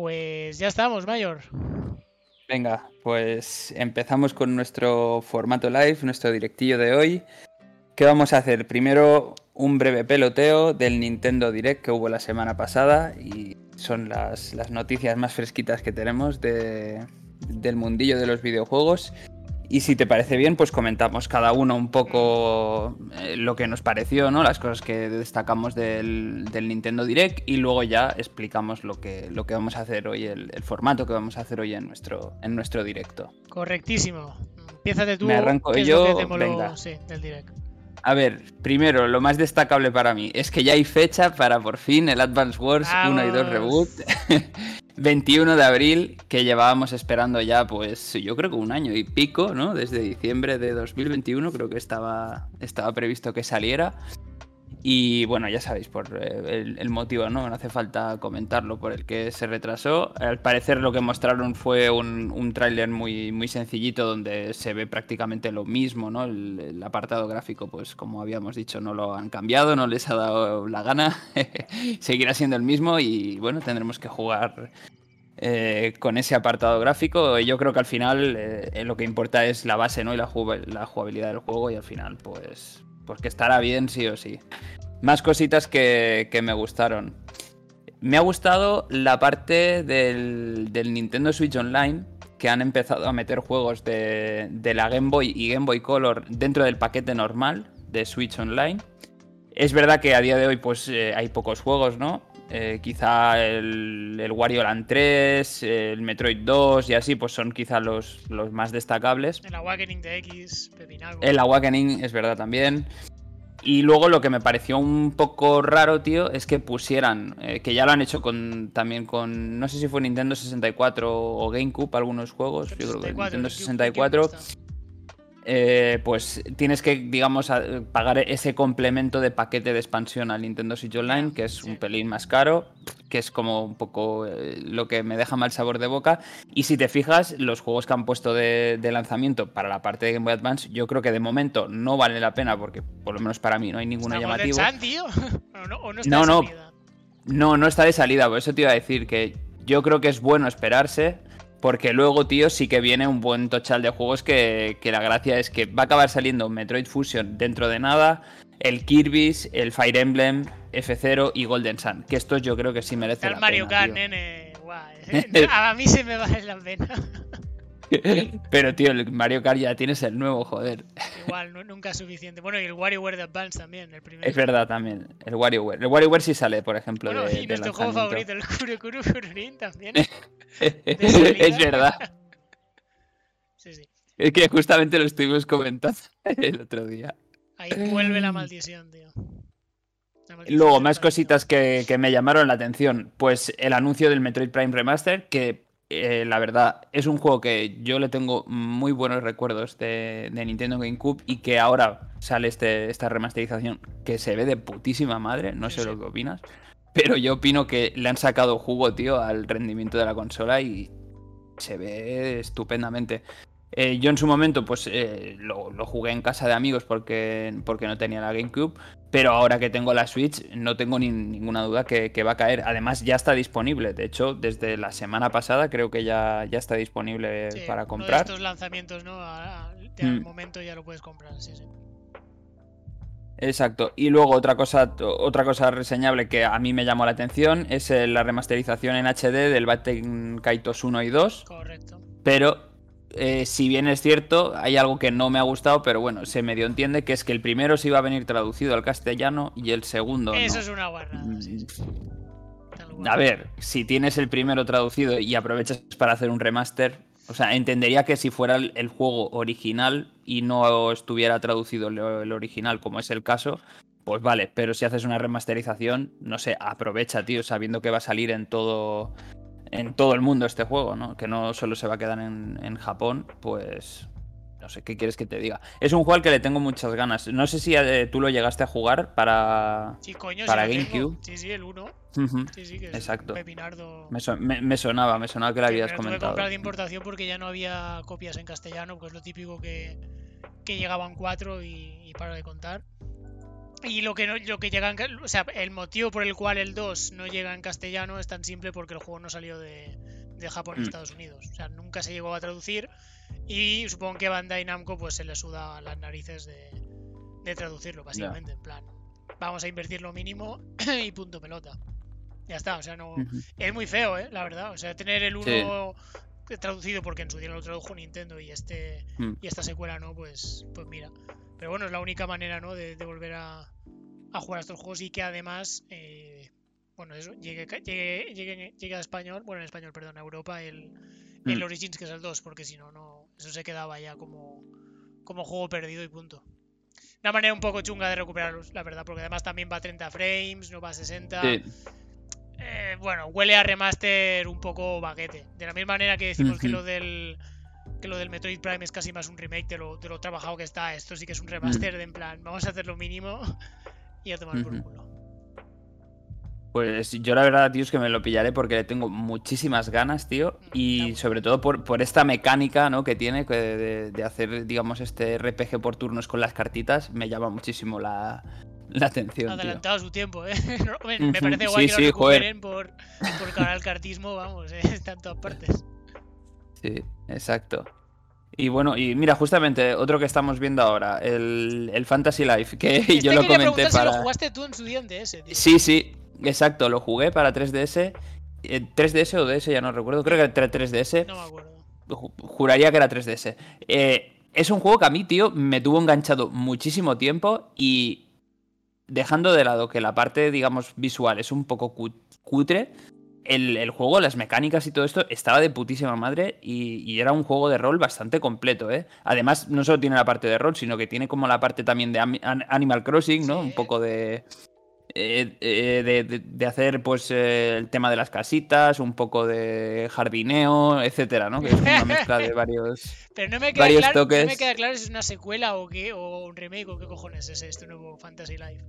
Pues ya estamos, Mayor. Venga, pues empezamos con nuestro formato live, nuestro directillo de hoy. ¿Qué vamos a hacer? Primero un breve peloteo del Nintendo Direct que hubo la semana pasada y son las, las noticias más fresquitas que tenemos de, del mundillo de los videojuegos. Y si te parece bien, pues comentamos cada uno un poco eh, lo que nos pareció, ¿no? Las cosas que destacamos del, del, Nintendo Direct y luego ya explicamos lo que, lo que vamos a hacer hoy, el, el, formato que vamos a hacer hoy en nuestro, en nuestro directo. Correctísimo. Empieza tú. Me arranco ¿qué es yo. moló, venga. sí, del Direct? A ver, primero, lo más destacable para mí es que ya hay fecha para por fin el Advance Wars 1 y 2 Vamos. Reboot. 21 de abril, que llevábamos esperando ya, pues yo creo que un año y pico, ¿no? Desde diciembre de 2021 creo que estaba, estaba previsto que saliera. Y bueno, ya sabéis por eh, el, motivo, ¿no? No hace falta comentarlo por el que se retrasó. Al parecer lo que mostraron fue un, un tráiler muy, muy sencillito donde se ve prácticamente lo mismo, ¿no? El, apartado gráfico, pues como habíamos dicho, no lo han cambiado, no les ha dado la gana. Seguirá siendo el mismo y bueno, tendremos que jugar eh, con ese apartado gráfico. Yo creo que al final eh, lo que importa es la base, ¿no? Y la, la jugabilidad del juego y al final, pues, que estará bien sí o sí. Más cositas que, que me gustaron. Me ha gustado la parte del, del Nintendo Switch Online, que han empezado a meter juegos de, de la Game Boy y Game Boy Color dentro del paquete normal de Switch Online. Es verdad que a día de hoy pues eh, hay pocos juegos, ¿no? Eh, quizá el, el Wario Land 3, el Metroid 2 y así, pues son quizá los, los más destacables. El Awakening de X, Pepinago. El Awakening es verdad también. Y luego lo que me pareció un poco raro, tío, es que pusieran, eh, que ya lo han hecho con también con, no sé si fue Nintendo 64 o GameCube algunos juegos, yo creo que 64, Nintendo el Cube- 64, el Cube está. Eh, pues tienes que, digamos, pagar ese complemento de paquete de expansión al Nintendo Switch Online, que es un pelín más caro, que es como un poco eh, lo que me deja mal sabor de boca. Y si te fijas, los juegos que han puesto de, de lanzamiento para la parte de Game Boy Advance, yo creo que de momento no vale la pena, porque por lo menos para mí no hay ninguno ¿Está Golden llamativo. Sun, tío? ¿O no, o no está No, no. No, no está de salida, por eso te iba a decir que yo creo que es bueno esperarse, porque luego, tío, sí que viene un buen tochal de juegos que, que la gracia es que va a acabar saliendo Metroid Fusion dentro de nada, el Kirby's, el Fire Emblem, F0 y Golden Sun, que estos yo creo que sí merecen el la Mario pena, Kart, tío. nene. Guay. A mí se me vale la pena. Pero, tío, el Mario Kart ya tienes el nuevo, joder. Igual, nu- nunca es suficiente. Bueno, y el WarioWare de Advance también, el primero. Es verdad también, el WarioWare. El WarioWare sí sale, por ejemplo, Bueno, de, y de nuestro juego favorito, el Kuru Kuru Kururin también. es verdad. Sí, sí. Es que justamente lo estuvimos comentando el otro día. Ahí vuelve la maldición, tío. Luego, más cositas que, que me llamaron la atención. Pues el anuncio del Metroid Prime Remaster, que eh, la verdad es un juego que yo le tengo muy buenos recuerdos de, de Nintendo GameCube y que ahora sale este, esta remasterización que se ve de putísima madre. No sé sí. lo que opinas. Pero yo opino que le han sacado jugo, tío, al rendimiento de la consola y se ve estupendamente. Eh, yo en su momento, pues eh, lo, lo jugué en casa de amigos porque, porque no tenía la GameCube. Pero ahora que tengo la Switch, no tengo ni- ninguna duda que, que va a caer. Además, ya está disponible. De hecho, desde la semana pasada creo que ya, ya está disponible Sí, para comprar. estos lanzamientos, ¿no? Al Mm. momento ya lo puedes comprar, sí, sí. Exacto. Y luego otra cosa, otra cosa reseñable que a mí me llamó la atención es eh, la remasterización en HD del Baten Kaitos 1 y 2. Correcto. Pero eh, si bien es cierto, hay algo que no me ha gustado, pero bueno, se medio entiende que es que el primero se iba a venir traducido al castellano y el segundo Eso no. es una guarrada, sí, sí. Cual. A ver, si tienes el primero traducido y aprovechas para hacer un remaster, o sea, entendería que si fuera el, juego original y no estuviera traducido el original, como es el caso, pues vale, pero si haces una remasterización, no sé, aprovecha, tío, sabiendo que va a salir en todo en todo el mundo este juego, ¿no? Que no solo se va a quedar en, en Japón, pues no sé, ¿qué quieres que te diga? Es un juego al que le tengo muchas ganas. No sé si eh, tú lo llegaste a jugar para... Sí, coño, para tengo. GameCube. Sí, sí, el 1. Ujú. Sí, sí, que es Exacto. un pepinardo. Me, son- me- me sonaba, me sonaba que lo Sí, habías pero tuve que comentado. comprar de importación porque ya no había copias en castellano, pues lo típico que, que llegaban cuatro y, y para de contar. Y lo que no, lo que llega en, o sea, el motivo por el cual el 2 no llega en castellano es tan simple porque el juego no salió de, de Japón y Mm. Estados Unidos. O sea, nunca se llegó a traducir y supongo que Bandai Namco pues se le suda las narices de, de traducirlo, básicamente, en plan. Vamos a invertir lo mínimo y punto pelota. Ya está, o sea, no... Es muy feo, ¿eh? La verdad. O sea, tener el Sí. 1 traducido porque en su día lo tradujo Nintendo y este Mm. y esta secuela no, pues, pues mira. Pero bueno, es la única manera, ¿no? De, de volver a, a jugar a estos juegos y que además, eh, bueno, eso, llegue, llegue, llegue, llegue a español, bueno, en español, perdón, a Europa el, el Mm. Origins, que es el 2, porque si no, no, eso se quedaba ya como, como juego perdido y punto. Una manera un poco chunga de recuperarlos, la verdad, porque además también va a 30 frames, no va a 60. Sí, Eh, bueno, huele a remaster un poco baguete. De la misma manera que decimos que lo del que lo del Metroid Prime es casi más un remake de lo, de lo trabajado que está. Esto sí que es un remaster de en plan, vamos a hacer lo mínimo y a tomar por culo. Pues yo la verdad, tío, es que me lo pillaré porque le tengo muchísimas ganas, tío. Está Y sobre todo por, por esta mecánica, ¿no? Que tiene de, de hacer, digamos, este RPG por turnos con las cartitas. Me llama muchísimo la, la atención. Adelantado su tiempo, ¿eh? Me, parece guay sí, que sí, recuperen por, por cara al cartismo, vamos, ¿eh? está en todas partes. Sí, exacto. Y bueno, y mira, justamente otro que estamos viendo ahora, el, el Fantasy Life, que Este yo lo quería comenté preguntar si para... lo jugaste tú en su día en DS, tío. Sí, sí, exacto, lo jugué para 3DS. eh, 3DS o DS, ya no recuerdo, creo que era 3DS. No me acuerdo. Ju- Juraría que era 3DS. Eh, es un juego que a mí, tío, me tuvo enganchado muchísimo tiempo y dejando de lado que la parte, digamos, visual es un poco cu- cutre, el, el juego, las mecánicas y todo esto estaba de putísima madre y, y era un juego de rol bastante completo, ¿eh? Además, no solo tiene la parte de rol, sino que tiene como la parte también de Animal Crossing, ¿no? Sí. Un poco de... eh, eh, de, de- de hacer pues eh, el tema de las casitas, un poco de jardineo, etcétera, ¿no? Que es una mezcla de varios. Pero no me queda, varios claro, no me queda claro si es una secuela o qué, o un remake o qué cojones es este nuevo Fantasy Life.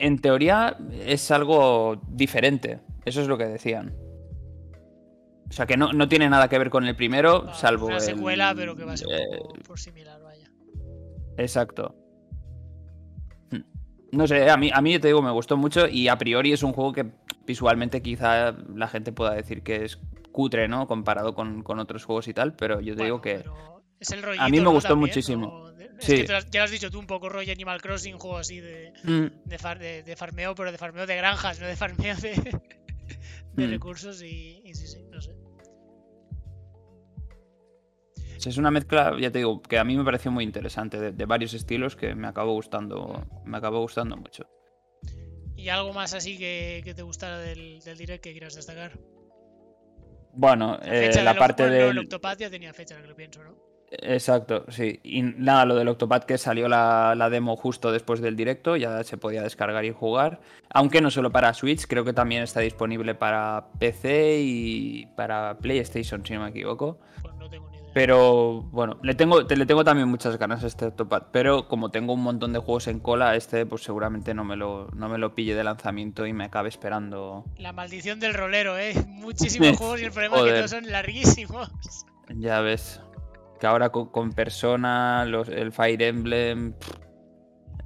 En teoría es algo diferente. Eso es lo que decían. O sea que no, no tiene nada que ver con el primero, Va, salvo. Una el- secuela, pero que va a ser un eh, poco por similar, vaya. Exacto. Hmm. No sé, a mí, a mí te digo, me gustó mucho y a priori es un juego que visualmente quizá la gente pueda decir que es cutre, ¿no? Comparado con, con otros juegos y tal, pero yo te digo que... pero es el a mí me rollito, ¿no? gustó También, muchísimo. De- Es Sí. que lo has- ya lo has dicho tú un poco, rollo Animal Crossing, juego así de, Mm, de, far- de- de farmeo, pero de farmeo de granjas, no de farmeo de, de Mm. recursos y, y sí, sí, no sé. Es una mezcla, ya te digo, que a mí me pareció muy interesante, de, de varios estilos que me acabó gustando, me acabó gustando mucho. ¿Y algo más así que, que te gustara del, del direct que quieras destacar? Bueno, La, eh, fecha la parte del... el Octopath ya tenía fecha, ahora que lo pienso, ¿no? Exacto, sí. Y nada, lo del Octopath que salió la, la demo justo después del directo, ya se podía descargar y jugar. Aunque no solo para Switch, creo que también está disponible para PC y para PlayStation, si no me equivoco. Pues no tengo ni idea. Pero bueno, le tengo, te- le tengo también muchas ganas a este Octopath. Pero como tengo un montón de juegos en cola, este pues seguramente no me lo, no me lo pille de lanzamiento y me acabe esperando. La maldición del rolero, ¿eh? Muchísimos juegos y el problema es que todos son larguísimos. Ya ves. Que ahora con, con Persona, los, el Fire Emblem,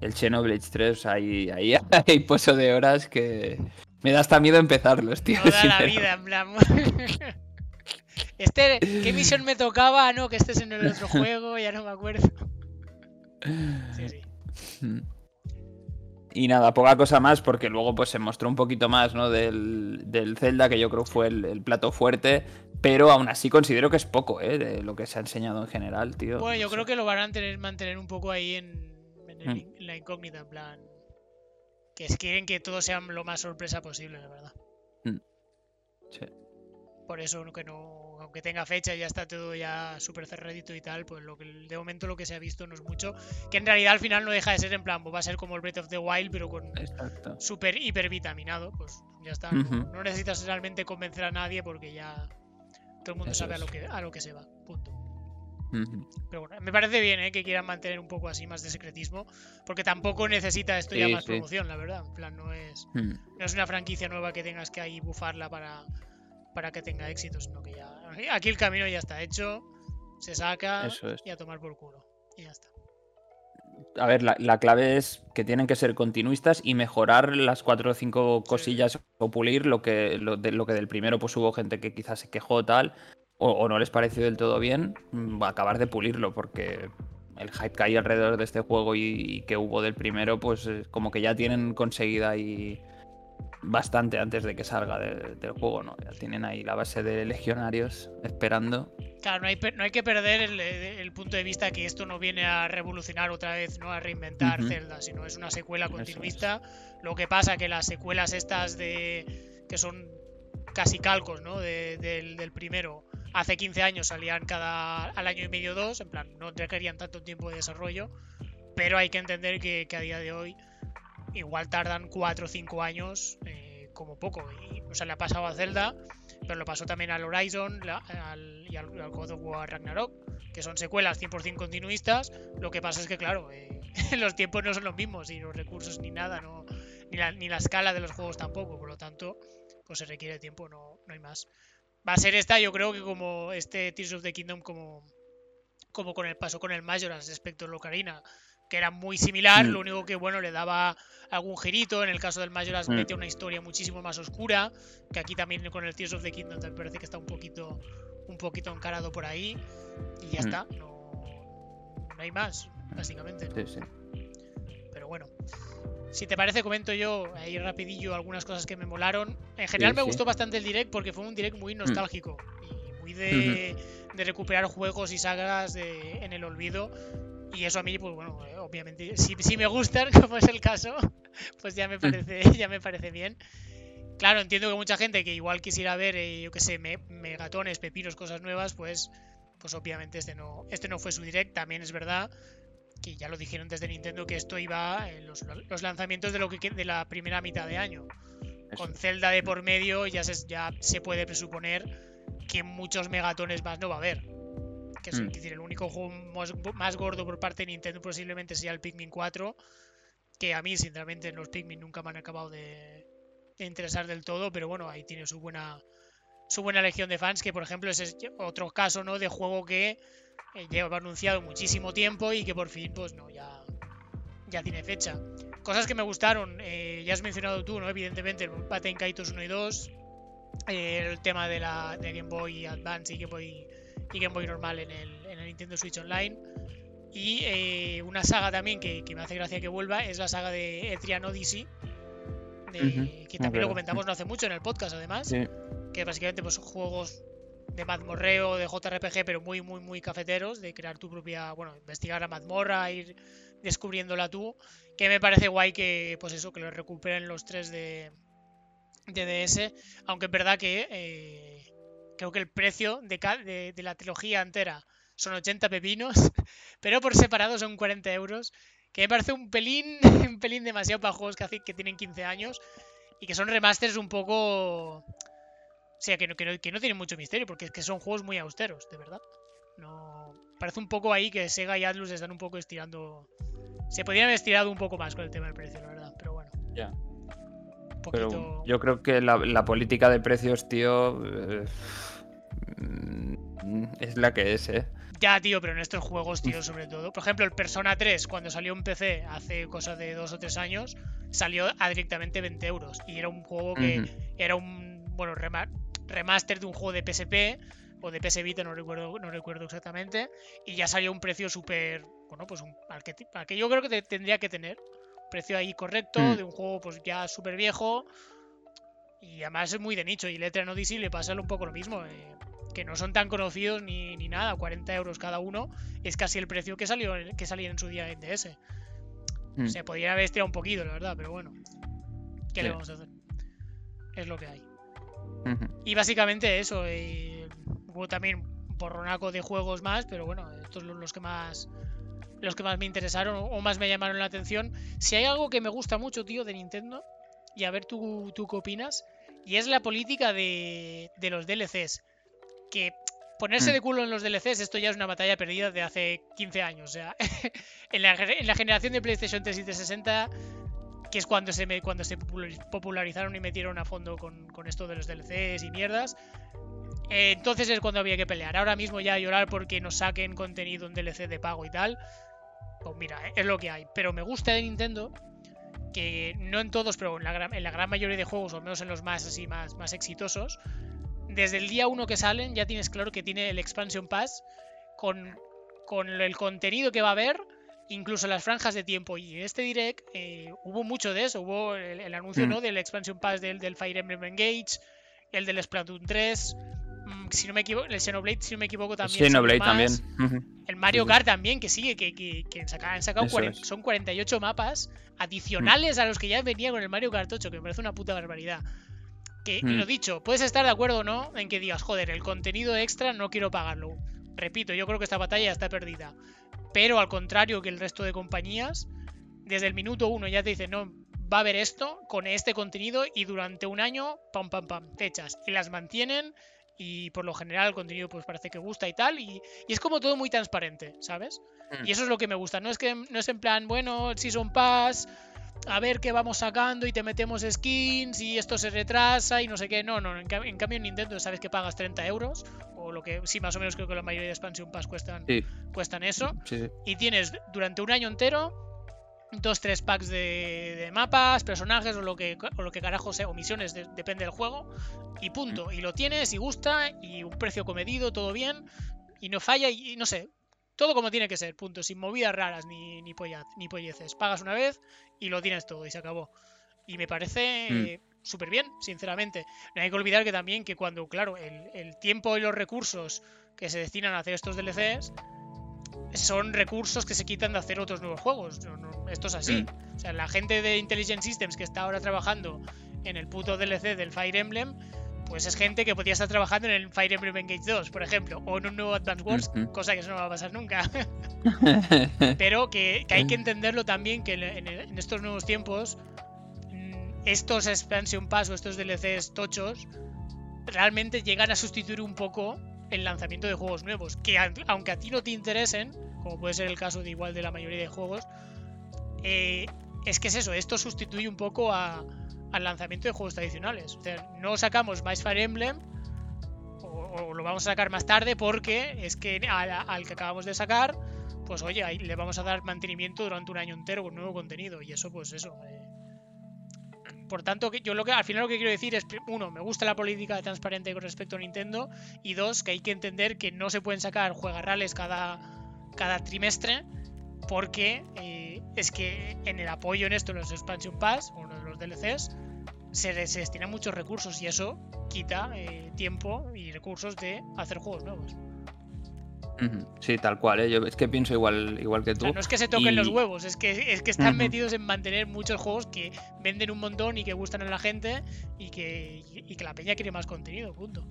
el Xenoblade 3, ahí, ahí hay pozo de horas que me da hasta miedo empezarlos, tío. Toda la vida, en plan. Este, ¿qué misión me tocaba? Ah, no, que este es en el otro juego, ya no me acuerdo. Sí, sí. Y nada, poca cosa más, porque luego pues se mostró un poquito más, ¿no? Del, del Zelda, que yo creo fue el, el plato fuerte, pero aún así considero que es poco, ¿eh? De lo que se ha enseñado en general, tío. Bueno, yo creo que lo van a tener, mantener un poco ahí en, en el- Mm. en la incógnita, en plan. Que es- quieren que todo sea lo más sorpresa posible, la verdad. Sí. Por eso que no, aunque tenga fecha y ya está todo ya súper cerradito y tal, pues lo que de momento lo que se ha visto no es mucho. Que en realidad al final no deja de ser en plan, pues va a ser como el Breath of the Wild, pero con Exacto. súper hiper vitaminado. Pues ya está. no- Ujú. no, necesitas realmente convencer a nadie porque ya todo el mundo Eso sabe a lo que a lo que se va. Punto. Pero bueno, me parece bien ¿eh? que quieran mantener un poco así más de secretismo, porque tampoco necesita esto ya Sí, más sí. promoción, la verdad. En plan, no es, Mm. no es una franquicia nueva que tengas que ahí bufarla para, para que tenga éxito, sino que ya. Aquí el camino ya está hecho, se saca Eso es. y a tomar por culo. Y ya está. a ver, la, clave es que tienen que ser continuistas y mejorar las cuatro o cinco cosillas o pulir lo que, lo, de, lo que del primero pues hubo gente que quizás se quejó tal o, no les pareció del todo bien, mm, va a acabar de pulirlo porque el hype que hay alrededor de este juego y, que hubo del primero, pues como que ya tienen conseguida ahí bastante antes de que salga del juego, ¿no? Ya tienen ahí la base de legionarios esperando. Claro, no hay, no hay que perder el, punto de vista que esto no viene a revolucionar otra vez, no a reinventar Zelda, sino es una secuela continuista. Lo que pasa que las secuelas estas de que son casi calcos, ¿no? del, del primero, hace 15 años salían cada al año y medio dos, en plan, no requerían tanto tiempo de desarrollo, pero hay que entender que, a día de hoy igual tardan 4 o 5 años eh, como poco. Y, o sea, le ha pasado a Zelda, pero lo pasó también al Horizon al, y al, God of War Ragnarok, que son secuelas 100% continuistas. Lo que pasa es que, claro, eh, los tiempos no son los mismos y los recursos ni nada, no, ni, la, ni la escala de los juegos tampoco, por lo tanto, pues se requiere tiempo, no, no hay más va a ser esta, yo creo que como este Tears of the Kingdom, como, como con el paso con el Majora's respecto a Locarina, que era muy similar, mm. lo único que bueno le daba algún girito, en el caso del Majora's mm. mete una historia muchísimo más oscura, que aquí también con el Tears of the Kingdom me parece que está un poquito un poquito encarado por ahí y ya mm. está, no, no, hay más, básicamente. Sí, sí. Pero bueno, si te parece, comento yo ahí rapidillo algunas cosas que me molaron. En general me gustó bastante el direct porque fue un direct muy mm. nostálgico y muy de, recuperar juegos y sagas en el olvido. Y eso a mí, pues bueno, eh, obviamente, si, me gustan, como es el caso, pues ya me mm. parece, ya me parece bien. Claro, entiendo que mucha gente que igual quisiera ver, eh, yo qué sé, megatones, pepinos, cosas nuevas, pues, pues obviamente este no, este no fue su direct, también es verdad que ya lo dijeron desde Nintendo que esto iba en los, lanzamientos de lo que de la primera mitad de año. Con Zelda de por medio ya se, ya se puede presuponer que muchos megatones más no va a haber. Que es, mm. decir, el único juego más, gordo por parte de Nintendo posiblemente sea el Pikmin 4. Que a mí, sinceramente, los Pikmin nunca me han acabado de, interesar del todo. Pero bueno, ahí tiene su buena, su buena legión de fans. Que por ejemplo es otro caso ¿no? de juego que eh, lleva anunciado muchísimo tiempo y que por fin, pues no, ya, ya tiene fecha. Cosas que me gustaron, eh, ya has mencionado tú, ¿no? Evidentemente, el Paten Kaitos 1 y 2, eh, el tema de la de Game Boy Advance y Game Boy, y Game Boy normal en el, en el Nintendo Switch Online. Y una saga también que, me hace gracia que vuelva es la saga de Etrian Odyssey, que también lo comentamos no hace mucho en el podcast, además. Que básicamente pues, son juegos de mazmorreo, de JRPG, pero muy, muy, muy cafeteros, de crear tu propia, bueno, investigar la mazmorra, ir descubriéndola tú, que me parece guay que, pues eso, que lo recuperen los tres de, de DS, aunque es verdad que eh, creo que el precio de, de, la trilogía entera son 80 pepinos, pero por separado son 40 euros, que me parece un pelín, un pelín demasiado para juegos que, que tienen 15 años y que son remasters un poco o sea, que no, que, no, tiene mucho misterio, porque es que son juegos muy austeros, de verdad. No. Parece un poco ahí que Sega y Atlus están un poco estirando. Se podrían haber estirado un poco más con el tema del precio, la verdad, pero bueno. Ya. Pero yo creo que la, política de precios, tío. Eh, es la que es, ¿eh? Ya, tío, pero en estos juegos, tío, sobre todo. Por ejemplo, el Persona 3, cuando salió en PC hace cosa de dos o tres años, salió a directamente 20 euros. Y era un juego que era un. Bueno, remaster de un juego de PSP o de PS Vita, no recuerdo, no recuerdo exactamente, y ya salió un precio súper, bueno, pues un, al, que, yo creo que tendría que tener. Precio ahí correcto, mm. de un juego pues ya súper viejo, y además es muy de nicho, y Letra Odyssey le pasa un poco lo mismo, eh, que no son tan conocidos ni, ni, nada, 40 euros cada uno, es casi el precio que salió que salía en su día en DS. Mm. Se podría haber estirado un poquito, la verdad, pero bueno, ¿qué le vamos a hacer? Es lo que hay. Y básicamente eso. Eh, hubo también un porronaco de juegos más, pero bueno, estos son los que más los que más me interesaron o más me llamaron la atención. Si hay algo que me gusta mucho, tío, de Nintendo, y a ver tú, tú qué opinas, y es la política de, de los DLCs. Que ponerse mm. de culo en los DLCs, esto ya es una batalla perdida de hace 15 años. O sea, en, la, en la generación de PlayStation 3 y 360 que es cuando se, me, cuando se popularizaron y metieron a fondo con, esto de los DLCs y mierdas. Eh, entonces es cuando había que pelear. Ahora mismo ya llorar porque nos saquen contenido en DLC de pago y tal. pues mira, es lo que hay. Pero me gusta de Nintendo que no en todos, pero en la, gran, en la gran mayoría de juegos, o al menos en los más así más, más exitosos, desde el día 1 que salen ya tienes claro que tiene el Expansion Pass con, con el contenido que va a haber, incluso las franjas de tiempo. Y en este direct eh, hubo mucho de eso, hubo el, anuncio Mm. ¿no? del Expansion Pass del, del Fire Emblem Engage, el del Splatoon 3, mm, si no me equivoco, el Xenoblade, si no me equivoco, también. Xenoblade también. El Mario. Kart también, que sigue, que, que, que han sacado Eso 40 es. son 48 mapas adicionales a los que ya venía con el Mario Kart 8, que me parece una puta barbaridad. Que, Mm. lo dicho, puedes estar de acuerdo o no en que digas, joder, el contenido extra no quiero pagarlo. Repito, yo creo que esta batalla ya está perdida. Pero al contrario que el resto de compañías, desde el minuto uno ya te dicen, no, va a haber esto con este contenido y durante un año, pam, pam, pam, fechas. Y las mantienen y por lo general el contenido pues parece que gusta y tal. Y, y es como todo muy transparente, ¿sabes? Mm. Y eso es lo que me gusta. No es que no es en plan, bueno, el Season Pass, a ver qué vamos sacando y te metemos skins y esto se retrasa y no sé qué. No, no, en, en cambio en Nintendo sabes que pagas 30 euros. O lo que, sí, más o menos creo que la mayoría de Expansion Pass cuestan, Sí. cuestan eso Sí, sí. y tienes durante un año entero dos, tres packs de, de mapas, personajes o lo que, o lo que carajo sea, o misiones, de- depende del juego, y punto. Y lo tienes y gusta, y un precio comedido, todo bien, y no falla, y, y no sé, todo como tiene que ser, punto, sin movidas raras ni, ni, polla- ni polleces. Pagas una vez y lo tienes todo, y se acabó. Y me parece Mm. eh, súper bien, sinceramente. No hay que olvidar que también que cuando, claro, el, el tiempo y los recursos que se destinan a hacer estos DLCs son recursos que se quitan de hacer otros nuevos juegos. Esto es así. O sea, la gente de Intelligent Systems que está ahora trabajando en el puto DLC del Fire Emblem, pues es gente que podría estar trabajando en el Fire Emblem Engage 2, por ejemplo, o en un nuevo Advance Wars, cosa que eso no va a pasar nunca. Pero que, que hay que entenderlo también que en, en- en estos nuevos tiempos, mm, estos Expansion Pass o estos DLCs tochos realmente llegan a sustituir un poco el lanzamiento de juegos nuevos. Que aunque a ti no te interesen, como puede ser el caso de igual de la mayoría de juegos, eh, es que es eso, esto sustituye un poco a- al lanzamiento de juegos tradicionales. O sea, no sacamos más Fire Emblem o, lo vamos a sacar más tarde porque es que al, que acabamos de sacar, pues oye, le vamos a dar mantenimiento durante un año entero con nuevo contenido y eso pues eso. eh. Por tanto, yo lo que al final lo que quiero decir es, uno, me gusta la política transparente con respecto a Nintendo y dos, que hay que entender que no se pueden sacar juegarrales cada, cada trimestre porque eh, es que en el apoyo en esto, en los Expansion Pass o los DLCs, se, se destinan muchos recursos y eso quita eh, tiempo y recursos de hacer juegos nuevos. Sí, tal cual, ¿eh? Yo es que pienso igual, igual que O tú. sea, no es que se toquen los huevos, es que, es que están metidos en mantener muchos juegos que venden un montón y que gustan a la gente y que, y que la peña quiere más contenido, punto.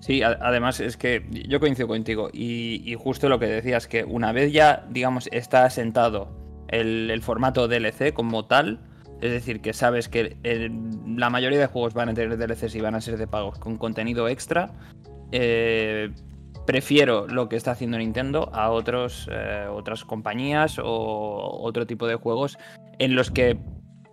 Sí, a- además es que yo coincido contigo y, y justo lo que decías, que una vez ya, digamos, está asentado el, el formato DLC como tal, es decir, que sabes que el- la mayoría de juegos van a tener DLCs y van a ser de pagos con contenido extra, eh, prefiero lo que está haciendo Nintendo a otros, eh, otras compañías o otro tipo de juegos en los que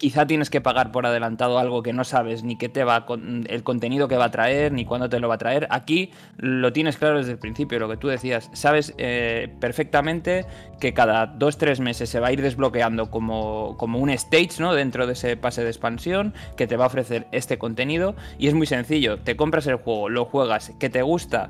quizá tienes que pagar por adelantado algo que no sabes ni qué te va el contenido que va a traer ni cuándo te lo va a traer. Aquí lo tienes claro desde el principio, lo que tú decías. Sabes eh, perfectamente que cada dos tres meses se va a ir desbloqueando como, como un stage, ¿no? Dentro de ese pase de expansión que te va a ofrecer este contenido y es muy sencillo. Te compras el juego, lo juegas, que te gusta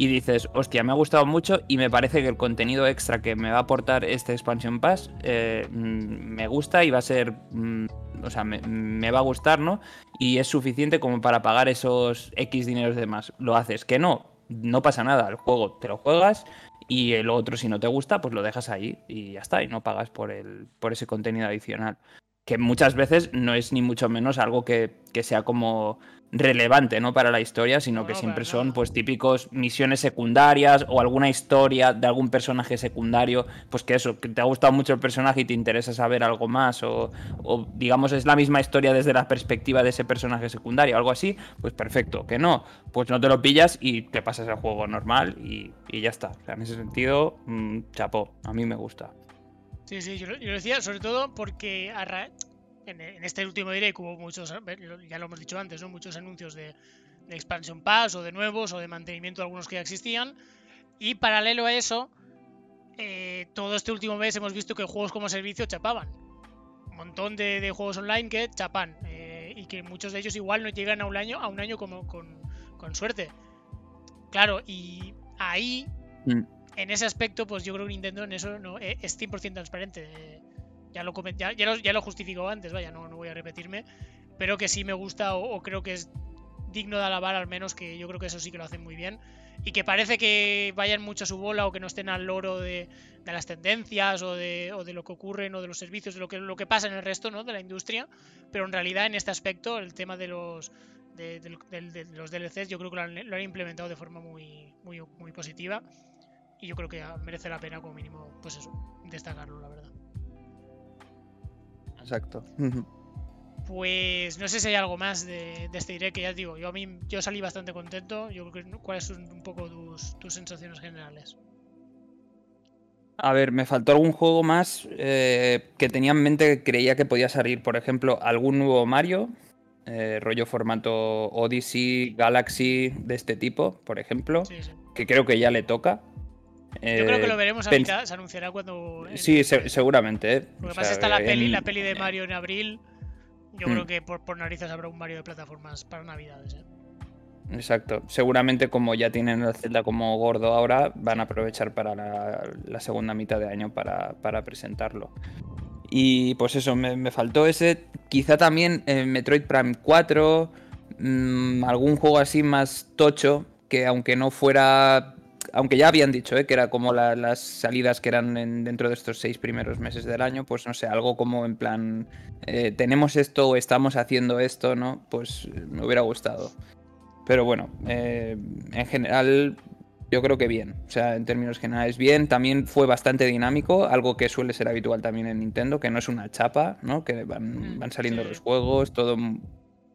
y dices, hostia, me ha gustado mucho y me parece que el contenido extra que me va a aportar este Expansion Pass eh, mm, me gusta y va a ser, mm, o sea, me, va a gustar, ¿no? Y es suficiente como para pagar esos X dineros de más. Lo haces, que no, no pasa nada, el juego te lo juegas y el otro si no te gusta, pues lo dejas ahí y ya está, y no pagas por, el, por ese contenido adicional. Que muchas veces no es ni mucho menos algo que, que sea como relevante ¿no? para la historia, sino No, que no, siempre son pues típicos misiones secundarias o alguna historia de algún personaje secundario, pues que eso, que te ha gustado mucho el personaje y te interesa saber algo más o, o, digamos es la misma historia desde la perspectiva de ese personaje secundario, algo así, pues perfecto, que no, pues no te lo pillas y te pasas el juego normal y, y ya está. O sea, en ese sentido, mm, chapó, a mí me gusta. Sí, sí, yo, lo- yo lo decía sobre todo porque a ra- en, en este último direct hubo muchos, ya lo hemos dicho antes, ¿no? muchos anuncios de, de Expansion Pass o de nuevos o de mantenimiento de algunos que ya existían. Y paralelo a eso, eh, todo este último mes hemos visto que juegos como servicio chapaban. Un montón de, juegos online que chapan. Eh, y que muchos de ellos igual no llegan a un año, a un año como con, suerte. Claro, y ahí, mm. en ese aspecto, pues yo creo que Nintendo en eso no, eh, es 100% transparente. Ya, lo, ya, lo, ya lo justificó antes, vaya, no, no voy a repetirme. Pero que sí me gusta o creo que es digno de alabar al menos, que yo creo que eso sí que lo hacen muy bien. Y que parece que vayan mucho a su bola o que no estén al loro de, las tendencias o de, o de, lo que ocurre o de los servicios, de lo que, lo que pasa en el resto ¿no? de la industria. Pero en realidad en este aspecto, el tema de los, de, los DLCs, yo creo que lo han, implementado de forma muy, muy, muy positiva. Y yo creo que merece la pena como mínimo, pues eso, destacarlo, la verdad. Exacto. Pues no sé si hay algo más de, este direct que ya digo, yo a mí yo salí bastante contento. Yo creo que cuáles son un poco tus, sensaciones generales. A ver, me faltó algún juego más eh, que tenía en mente que creía que podía salir. Por ejemplo, algún nuevo Mario, eh, rollo formato Odyssey, Galaxy, de este tipo, por ejemplo, que creo que ya le toca. Yo creo que lo eh, veremos a mitad, se anunciará cuando. Sí, seguramente. Lo que pasa está la peli, la peli de Mario en abril. Yo creo mm. que por, por, narices habrá un Mario de plataformas para Navidades. ¿eh? Exacto. Seguramente como ya tienen el Zelda como gordo ahora, van a aprovechar para la, segunda mitad de año para, presentarlo. Y pues eso, me, faltó ese. Quizá también eh, Metroid Prime 4, mm, algún juego así más tocho, que aunque no fuera aunque ya habían dicho ¿eh? que era como las salidas que eran dentro de estos seis primeros meses del año, pues no sé, algo como en plan, eh, tenemos esto o estamos haciendo esto, ¿no? Pues me hubiera gustado. Pero bueno, eh, en general yo creo que bien, o sea, en términos generales bien, también fue bastante dinámico, algo que suele ser habitual también en Nintendo, que no es una chapa, ¿no? Que van, mm, van saliendo los juegos, todo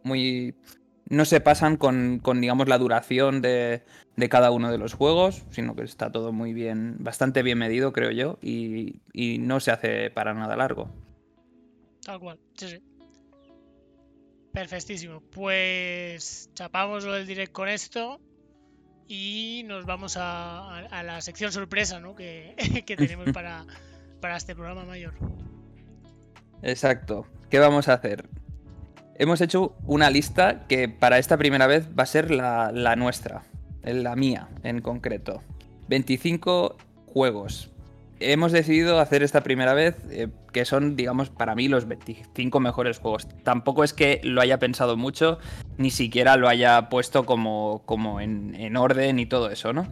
muy no se pasan con, digamos, la duración de, cada uno de los juegos, sino que está todo muy bien, bastante bien medido, creo yo, y, no se hace para nada largo. Tal cual, sí, sí. Perfectísimo. Pues chapamos lo del direct con esto y nos vamos a, la sección sorpresa ¿no? que, que tenemos para, para este programa mayor. Exacto. ¿Qué vamos a hacer? Hemos hecho una lista que para esta primera vez va a ser la, nuestra, la mía en concreto. 25 juegos. Hemos decidido hacer esta primera vez eh, que son, digamos, para mí los 25 mejores juegos. Tampoco es que lo haya pensado mucho, ni siquiera lo haya puesto como, como en, en orden y todo eso, ¿no?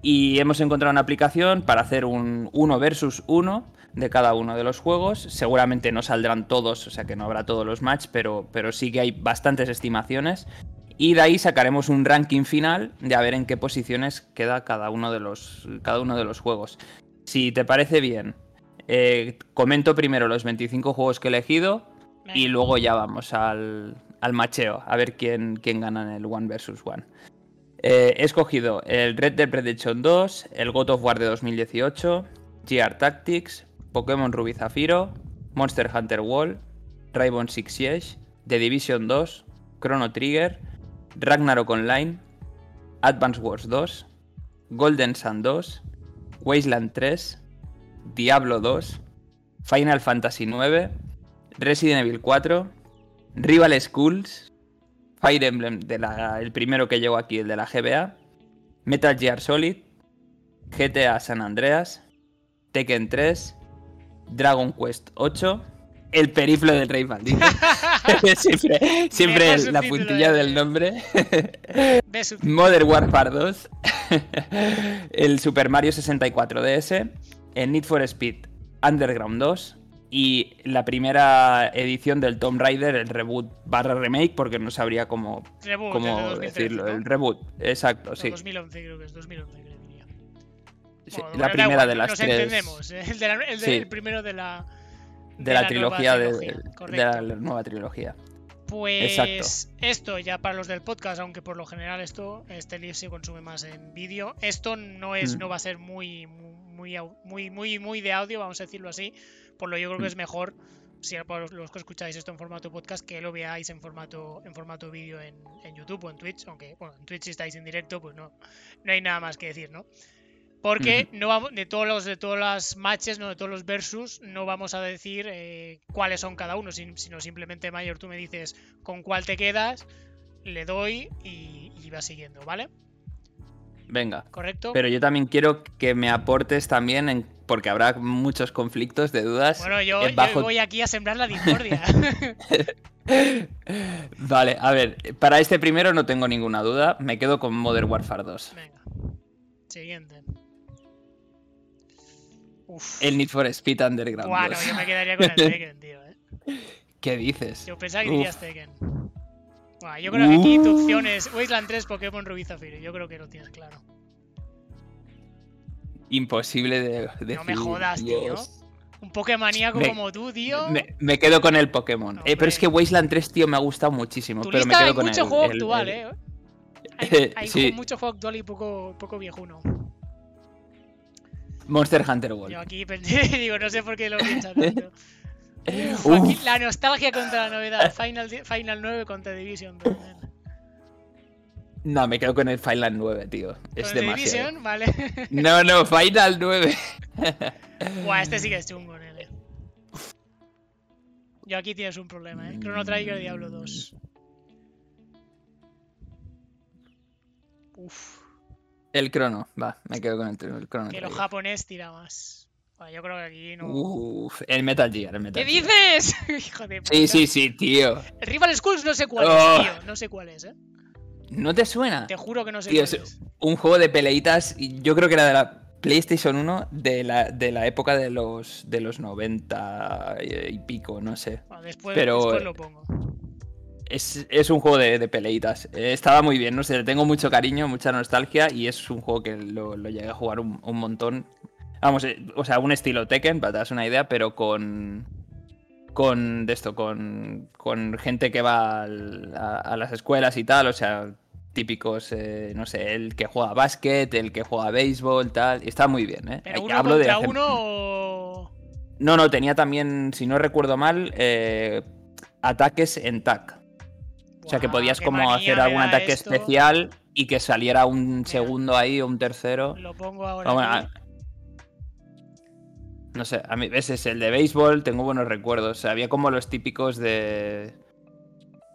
Y hemos encontrado una aplicación para hacer un 1 versus 1 de cada uno de los juegos. Seguramente no saldrán todos, o sea que no habrá todos los match, pero, pero sí que hay bastantes estimaciones. Y de ahí sacaremos un ranking final de a ver en qué posiciones queda cada uno de los, cada uno de los juegos. Si te parece bien, eh, comento primero los 25 juegos que he elegido y luego ya vamos al, al macheo, a ver quién, quién gana en el One versus One. Eh, he escogido el Red Dead Redemption 2, el God of War de 2018, GR Tactics, Pokémon Ruby Zafiro, Monster Hunter World, Rainbow Six Siege, The Division 2, Chrono Trigger, Ragnarok Online, Advance Wars 2, Golden Sun 2, Wasteland 3, Diablo 2, Final Fantasy 9, Resident Evil 4, Rival Schools, Fire Emblem, de el primero que llegó aquí, el de la GBA, Metal Gear Solid, GTA San Andreas, Tekken 3, Dragon Quest 8, El periplo del rey maldito. siempre siempre la puntilla del nombre. Modern Warfare 2, el Super Mario 64 DS, el Need for Speed Underground 2, y la primera edición del Tomb Raider, el reboot barra remake, porque no sabría cómo, cómo decirlo. El reboot, exacto, sí. 2011 creo que es, 2011 creo la primera de las nos tres. entendemos, ¿eh? el, primero de la. De, la, trilogía, de, la nueva trilogía. Pues esto ya para los del podcast, aunque por lo general esto, este live se consume más en vídeo. Esto no es, mm. no va a ser muy, muy, muy, muy, muy de audio, vamos a decirlo así. Por lo yo creo que es mm. mejor, si los que escucháis esto en formato podcast, que lo veáis en formato, en formato vídeo en, YouTube o en Twitch. Aunque, bueno, en Twitch si estáis en directo, pues no, no hay nada más que decir, ¿no? Porque no vamos, de todos los de todas las matches, no de todos los versus, no vamos a decir eh, cuáles son cada uno, sin- sino simplemente Mayor, tú me dices con cuál te quedas, le doy y, y vas siguiendo, ¿vale? Venga. ¿Correcto? Pero yo también quiero que me aportes también, en, porque habrá muchos conflictos de dudas. bueno, yo, eh, yo bajo- voy aquí a sembrar la discordia. Vale, a ver, para este primero no tengo ninguna duda. Me quedo con Modern Warfare 2. Venga. Siguiente. Uf. El Need for Speed Underground. Buah, no, 2. yo me quedaría con el Tekken, tío. ¿eh? ¿Qué dices? Yo pensaba que Uf. dirías Tekken. Buah, yo creo que aquí tu opción es Wasteland 3, Pokémon Rubí Zafiro. Yo creo que lo tienes claro. Imposible de decir. No me jodas, tío. Un Pokémoníaco Me- como tú, tío. Me, me quedo con el Pokémon. Eh, pero es que Wasteland 3, tío, me ha gustado muchísimo. tu pero me quedo hay con mucho el- juego el- actual, el- eh. Hay, hay Sí. como mucho juego actual y poco, poco viejuno. Monster Hunter World. Yo aquí digo, no sé por qué lo piensas tanto. Uf, Uf. aquí la nostalgia contra la novedad. Final, Final 9 contra Division 2. man. No, me quedo con el Final 9, tío. Es demasiado. Division, vale. No, no, Final 9. Buah, este sí que es chungo, nene. Yo aquí tienes un problema, ¿eh? Chrono Trigger Diablo 2. Uf, El crono, va, me quedo con el, el crono. que lo japonés tira más. Buah, yo creo que aquí no. Uf, el Metal Gear, el Metal ¿Qué Gear. dices? Hijo de puta. Sí, sí, sí, tío. El Rival Schools no sé cuál Oh. es, tío. No sé cuál es, ¿eh? ¿No te suena? Te juro que no sé Tío, cuál es es. un juego de peleitas, yo creo que era de la PlayStation 1 de la, de la época de los, de los 90 y, pico, no sé. Bueno, después, pero, después lo pongo. Es, es un juego de, de peleitas. Eh, estaba muy bien, no sé, le tengo mucho cariño, mucha nostalgia y es un juego que lo, lo llegué a jugar un, un montón. Vamos, eh, o sea, un estilo Tekken, para daros una idea, pero con. Con de esto, con, con gente que va al- a, a las escuelas y tal, o sea, típicos, eh, no sé, el que juega básquet, el que juega béisbol, tal. y Está muy bien, ¿eh? ¿Pero Y uno hablo de uno o...? No, no, tenía también, si no recuerdo mal, eh, ataques en TAC. O sea, que Buah, podías como hacer algún ataque esto. especial y que saliera un segundo ahí o un tercero. Lo pongo ahora. Vamos, aquí. a- no sé, a mí ese es el de béisbol, tengo buenos recuerdos. O sea, había como los típicos de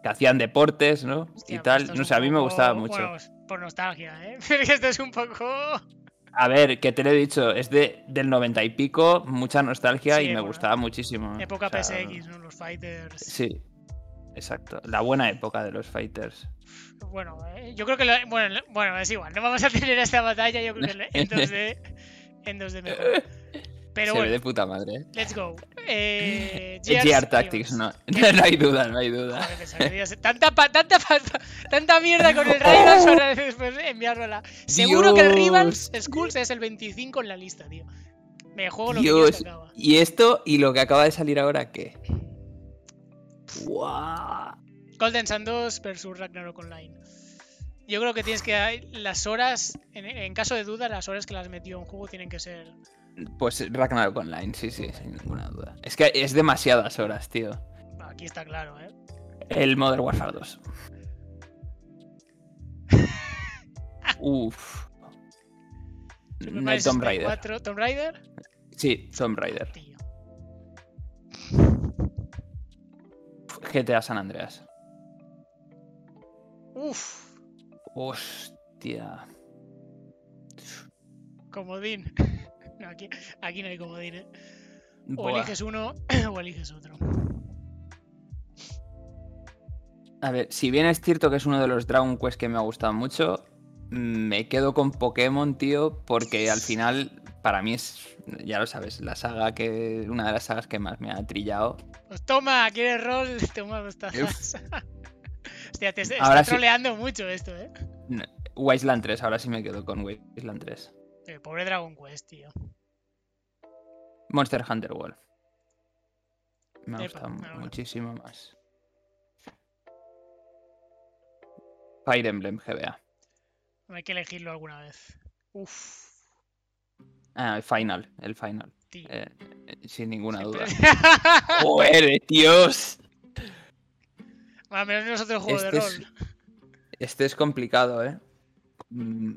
que hacían deportes, ¿no? Hostia, y pues tal. No sé, a mí me gustaba mucho. Bueno, por nostalgia, ¿eh? Esto es un poco... A ver, que te lo he dicho, es de, del 90 y pico, mucha nostalgia Sí, y me bueno, gustaba muchísimo. Época O sea, PSX, ¿no? Los fighters. Sí, exacto. La buena época de los fighters. Bueno, eh, yo creo que... lo- Bueno, bueno, es igual. No vamos a tener esta batalla, yo creo que en 2D... En 2D mejor. Pero Se ve bueno, de puta madre. ¿eh? let's go. Eh, GR Gears, Tactics, no. no. hay duda, no hay duda. Joder, Tanta, pa- tanta, pa- tanta mierda con el Rivals para después enviárnosla. Seguro que el Rivals. Schools es el 25 en la lista, tío. Me juego lo Dios. que acaba. ¿Y esto y lo que acaba de salir ahora qué? Golden Sun 2 versus Ragnarok Online. Yo creo que tienes que. Las horas, en, en caso de duda, las horas que las metió en juego tienen que ser. Pues Ragnarok Online, sí, sí, sin ninguna duda. Es que es demasiadas horas, tío. Aquí está claro, ¿eh? El Modern Warfare 2. Uf. Super El Mario Tomb Raider. 64, Tomb Raider, Sí, Tomb Raider. tío. GTA San Andreas. Uf, Hostia. comodín. No, aquí, aquí no hay comodín, ¿eh? O Buah. eliges uno o eliges otro. A ver, si bien es cierto que es uno de los Dragon Quest que me ha gustado mucho, me quedo con Pokémon, tío, porque al final, para mí es, ya lo sabes, la saga que, una de las sagas que más me ha trillado. Pues toma, ¿quieres rol? Toma dos tazas. Hostia, te está Ahora sí. troleando mucho esto, ¿eh? Wasteland 3, ahora sí me quedo con Wasteland 3. Eh, Pobre Dragon Quest, tío. Monster Hunter World. Me Epa, bueno. muchísimo más. Fire Emblem GBA. Hay que elegirlo alguna vez. Uf, Ah, el final, el final. Eh, eh, sin ninguna duda. ¡Joder, Dios! Al menos no es otro juego de Este es- rol. Este es complicado, ¿eh? Mm,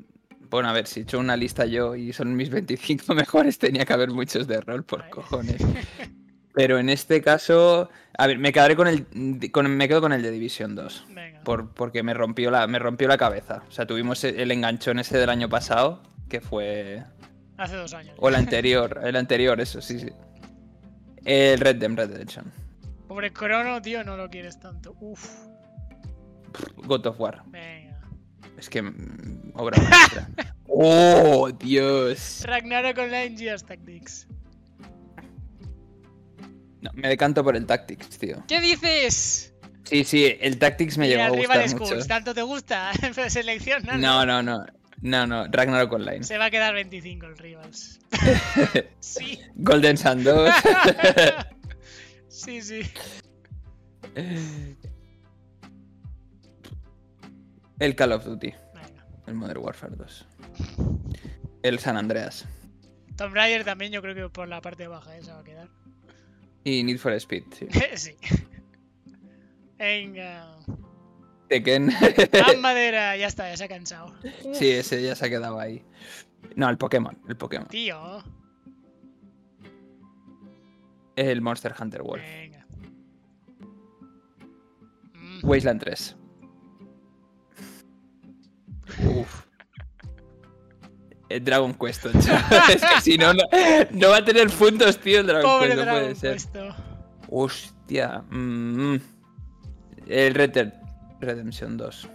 Bueno, a ver, si he hecho una lista yo y son mis 25 mejores, tenía que haber muchos de rol, por cojones. Pero en este caso, a ver, me quedaré con el, con- me quedo con el de División 2. Venga. Por, porque me rompió, la, me rompió la cabeza. O sea, tuvimos el enganchón ese del año pasado, que fue... Hace dos años. O el anterior, el anterior, eso, sí, sí. El Red Dead Redemption. Pobre Crono, tío, no lo quieres tanto. Uf, God of War. venga. Es que... mm, Obra maestra. ¡Oh, Dios! Ragnarok Online Gears Tactics. No, me decanto por el Tactics, tío. ¿Qué dices? Sí, sí, el Tactics me llegó a gustar Schools, mucho. ¿tanto te gusta? Selecciona. No, no, no. No, no, Ragnarok Online. Se va a quedar 25 el Rivals. sí. Golden Sun 2. sí, sí. el Call of Duty. Venga. El Modern Warfare 2. El San Andreas. Tomb Raider también yo creo que por la parte baja esa va a quedar. Y Need for Speed, sí. sí. Venga. Tekken. Madera, ya está, ya se ha cansado. sí, ese ya se ha quedado ahí. No, el Pokémon. El Pokémon. Tío. El Monster Hunter World. Venga. Mm, Wasteland 3. Uf. El Dragon Quest 8. es que si no, no, no va a tener puntos, tío, el Dragon Pobre Quest. No Dragon puede ser. puesto. Hostia. mm, El Red Dead Redemption 2.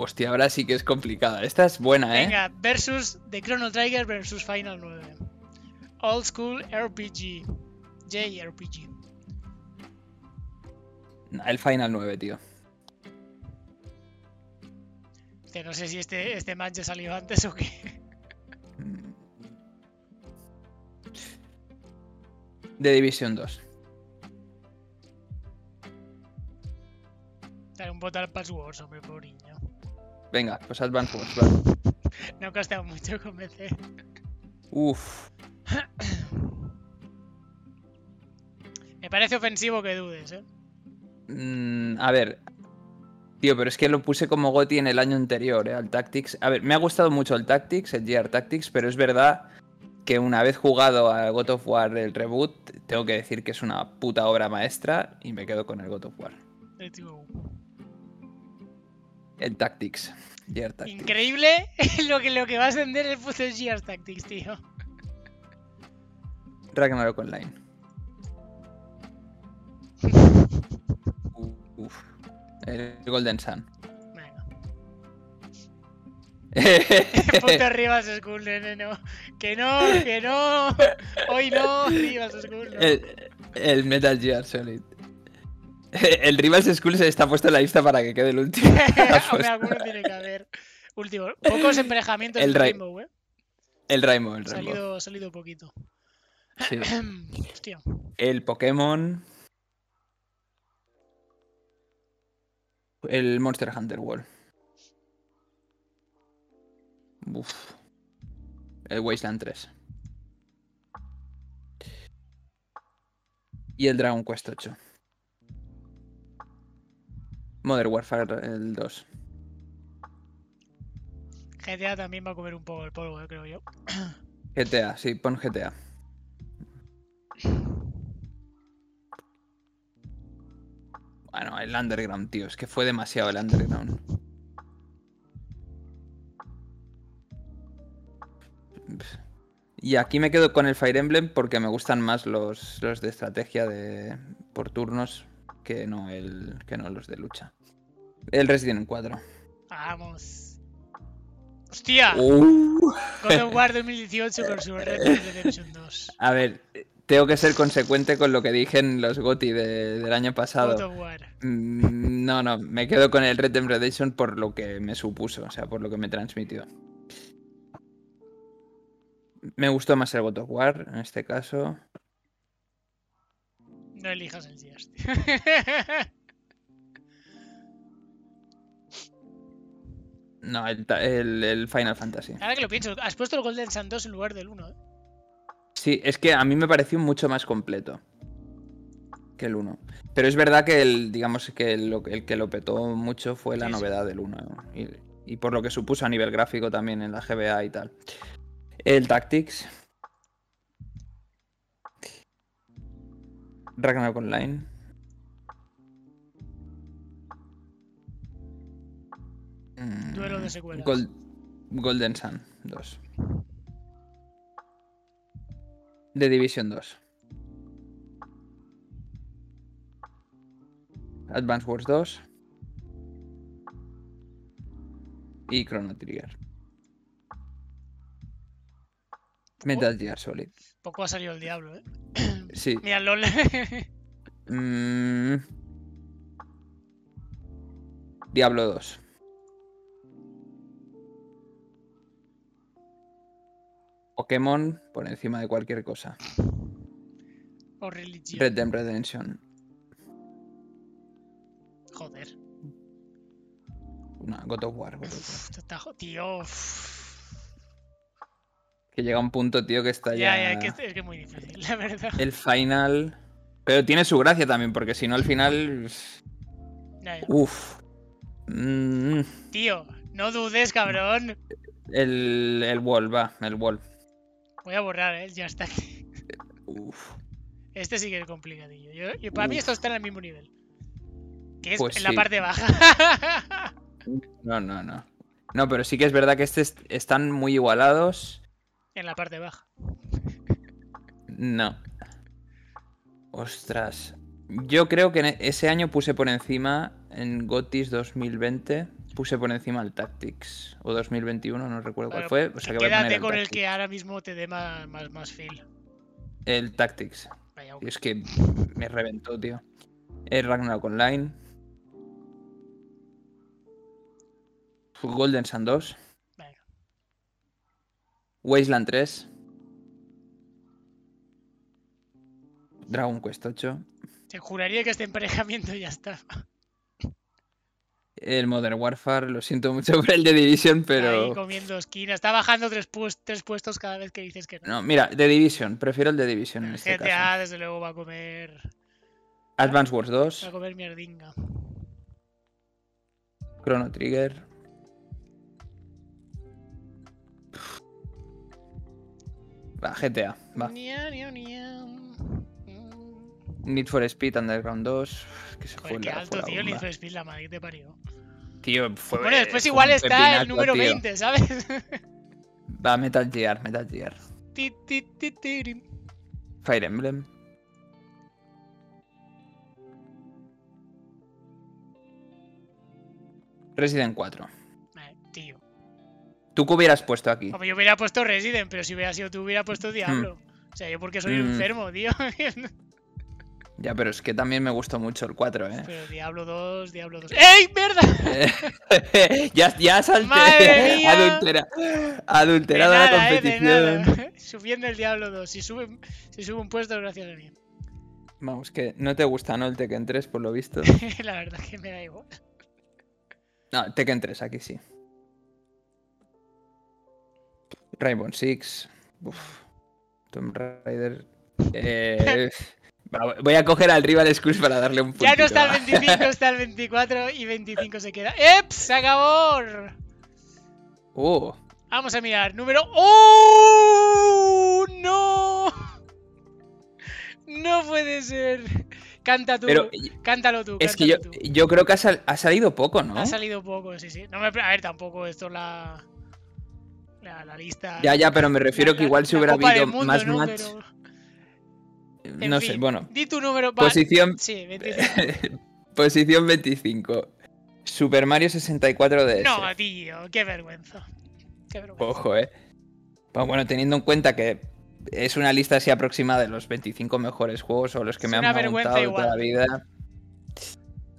Hostia, ahora sí que es complicada. Esta es buena, ¿eh? Venga, versus The Chrono Trigger versus Final 9. Old School RPG. JRPG. El Final 9, tío. Que no sé si este, este match ya salió antes o qué. Mm. The Division 2. Dale un voto al Passwords, hombre, pobre niño. Venga, pues Advance Wars, vale. No ha costado mucho convencer. Uf. Me parece ofensivo que dudes, ¿eh? Mm, a ver. Tío, pero es que lo puse como GOTI en el año anterior, ¿eh? Al Tactics. A ver, me ha gustado mucho el Tactics, el GR Tactics, pero es verdad que una vez jugado a God of War el reboot, tengo que decir que es una puta obra maestra y me quedo con el God of War. Let's go. El Tactics. GR Tactics. Increíble lo que, lo que va a ascender el puto Gears Tactics, tío. Ragnarok Online. Uf. El Golden Sun. Venga. Puto Rivas School, nene, no. Que no, que no. Hoy no, Rivas School, no. el, el Metal Gear Solid. El Rivals School se está puesto en la lista para que quede el último. Hombre, alguno tiene que haber. Último. Pocos emparejamientos El Rainbow, eh. El Rainbow, el Rainbow. Salido, salido poquito. Sí. Hostia. El Pokémon. El Monster Hunter World. Uf. El Wasteland 3. Y el Dragon Quest 8. Modern Warfare el 2. GTA también va a comer un poco el polvo, eh, creo yo. GTA, sí, pon GTA. Bueno, el Underground, tío. Es que fue demasiado el Underground. Y aquí me quedo con el Fire Emblem porque me gustan más los, los de estrategia de por turnos que no, el, que no los de lucha. El Resident 4. Vamos. ¡Hostia! Uh. God of War 2018 con su Red Dead Redemption 2. A ver, tengo que ser consecuente con lo que dije en los GOTI de- del año pasado. God of War. Mm, No, no, me quedo con el Red Dead Redemption por lo que me supuso, o sea, por lo que me transmitió. Me gustó más el God of War, en este caso. No elijas el Gears. No, el, el- el Final Fantasy. Ahora que lo pienso, has puesto el Golden Sun 2 en lugar del 1, ¿eh? Sí, es que a mí me pareció mucho más completo que el 1. Pero es verdad que el, digamos que el, lo- el que lo petó mucho fue la Sí, sí. novedad del 1. Y, y por lo que supuso a nivel gráfico también en la GBA y tal. El Tactics. Ragnarok Online. Mm, Duelo de secuelas. Gol- Golden Sun 2. The Division 2. Advance Wars 2. Y Chrono Trigger. Metal Gear Solid. Poco ha salido el diablo, ¿eh? Sí. Mira, LOL. Mm. Diablo 2. Pokémon por encima de cualquier cosa. o religión. Red Dead Redemption. Joder. No, God of War. God of War. Uf, esto está jo- Tío. Que llega un punto, tío, que está Ya, ya. ya, es que es es que es muy difícil, la verdad. El final. Pero tiene su gracia también, porque si no, al final. Ya, ya. Uf. Mm, Tío, no dudes, cabrón. el, el wall, va, el wall. Voy a borrar, ¿eh? Ya está. Uf. Este sí que es complicadillo. Yo, yo- para mí Uf. esto está en el mismo nivel. Que es Pues en la parte baja. No, no, no. No, pero sí que es verdad que estos están muy igualados. en la parte baja. No. Ostras. Yo creo que e- ese año puse por encima, en Gotis 2020, puse por encima el Tactics. O 2021, no recuerdo cuál fue. O sea que voy a poner Quédate el con el que ahora mismo te dé más, más, más feel. El Tactics. Vaya, Y es que me reventó, tío. El Ragnarok Online. Golden Sun 2. Venga. Wasteland 3. Dragon Quest 8. Te juraría que este emparejamiento ya está. El Modern Warfare, lo siento mucho por el de Division, Ahí pero. comiendo esquina. Está bajando tres, pues- tres puestos cada vez que dices que no. No, mira, The Division, prefiero el de Division en este GTA, caso. desde luego, va a comer. Advance Wars Va a 2, comer mierdinga. Chrono Trigger. Va, GTA, va. Nia, nia, nia. Need for Speed Underground 2. Que se fue Joder, qué la- alto, fue la tío. Need for Speed, la madre que te parió. Tío, fue. Bueno, después fue igual está el número tío. 20, ¿sabes? Va, Metal Gear, Metal Gear. Ti, ti, ti. Fire Emblem. Resident 4. Eh, tío. ¿Tú qué hubieras puesto aquí? Yo hubiera puesto Resident, pero si hubiera sido tú, hubiera puesto Diablo. O sea, yo porque soy un Mm. enfermo, tío. Ya, pero es que también me gustó mucho el 4, ¿eh? pero Diablo 2, Diablo 2. ¡Ey, mierda! ya, ya salté. Madre mía. Adultera, De adulterada la nada, eh, de competición. nada. Subiendo el Diablo 2. Si sube, si sube un puesto, gracias a mí. Vamos, que no te gusta, ¿no? El Tekken 3, por lo visto. la verdad que me da igual. No, Tekken 3, aquí sí. Rainbow Six. Uf. Tomb Raider. Eh, voy a coger al Rival Schools para darle un Ya no puntito, está el 25, está el 24 y 25 se queda. ¡Eps! ¡Se acabó! Uh, Vamos a mirar. Número. ¡Oh! ¡No! No puede ser. Canta tú. pero Cántalo tú. es que yo, tú. yo creo que ha, sal- ha salido poco, ¿no? Ha salido poco, sí, sí. No me... A ver, tampoco esto es la. La, la lista. Ya, ya, pero me refiero la- que igual la- si hubiera habido Mundo, más ¿no? match. Pero, en No sé, fin, bueno. Di tu número. va- Posición, Sí, 25. posición 25. Super Mario 64 DS. No, tío, qué vergüenza. Qué vergüenza. Ojo, eh. Pues bueno, teniendo en cuenta que es una lista así aproximada de los 25 mejores juegos o los que Es me han preguntado toda la vida.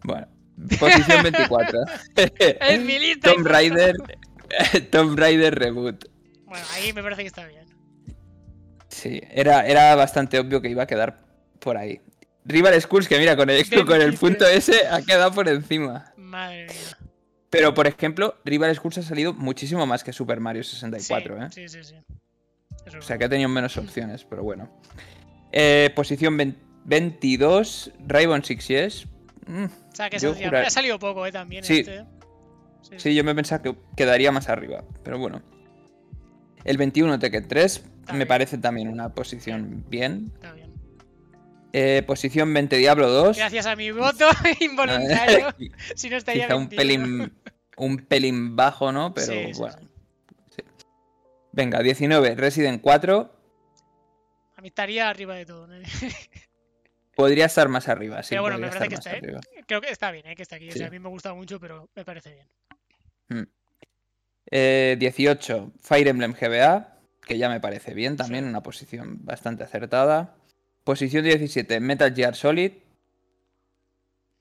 Bueno, posición 24. Es mi lista. Tomb. Raider. Tomb Raider Reboot. Bueno, ahí me parece que está bien. Sí, era, era bastante obvio que iba a quedar por ahí. Rival Schools, que mira, con el, con el 23. punto ese ha quedado por encima. Madre mía. Pero, por ejemplo, Rival Schools ha salido muchísimo más que Super Mario 64, sí, ¿eh? Sí, sí, sí. Eso O es sea que ha tenido menos opciones, pero bueno. Eh, posición 20 22, Rainbow Six Siege. Mm, O sea, que jurar- ha salido poco, eh, también Sí. este. Sí, yo me pensaba que quedaría más arriba, pero bueno. El 21 Tekken 3 me parece también una posición bien. Está bien. Eh, posición 20 Diablo 2. Gracias a mi voto involuntario. si no estaría Quizá un pelín, un pelín bajo, ¿no? Pero Sí, bueno. sí. Venga, 19 Resident 4. A mí estaría arriba de todo. ¿no? Podría estar más arriba, sí. Pero bueno, me parece que está, ¿eh? Creo que está bien, ¿eh? que está aquí. O sea, a mí me gusta mucho, pero me parece bien. Mm. Eh, 18 Fire Emblem GBA, que ya me parece bien también, Sí. una posición bastante acertada. Posición 17 Metal Gear Solid.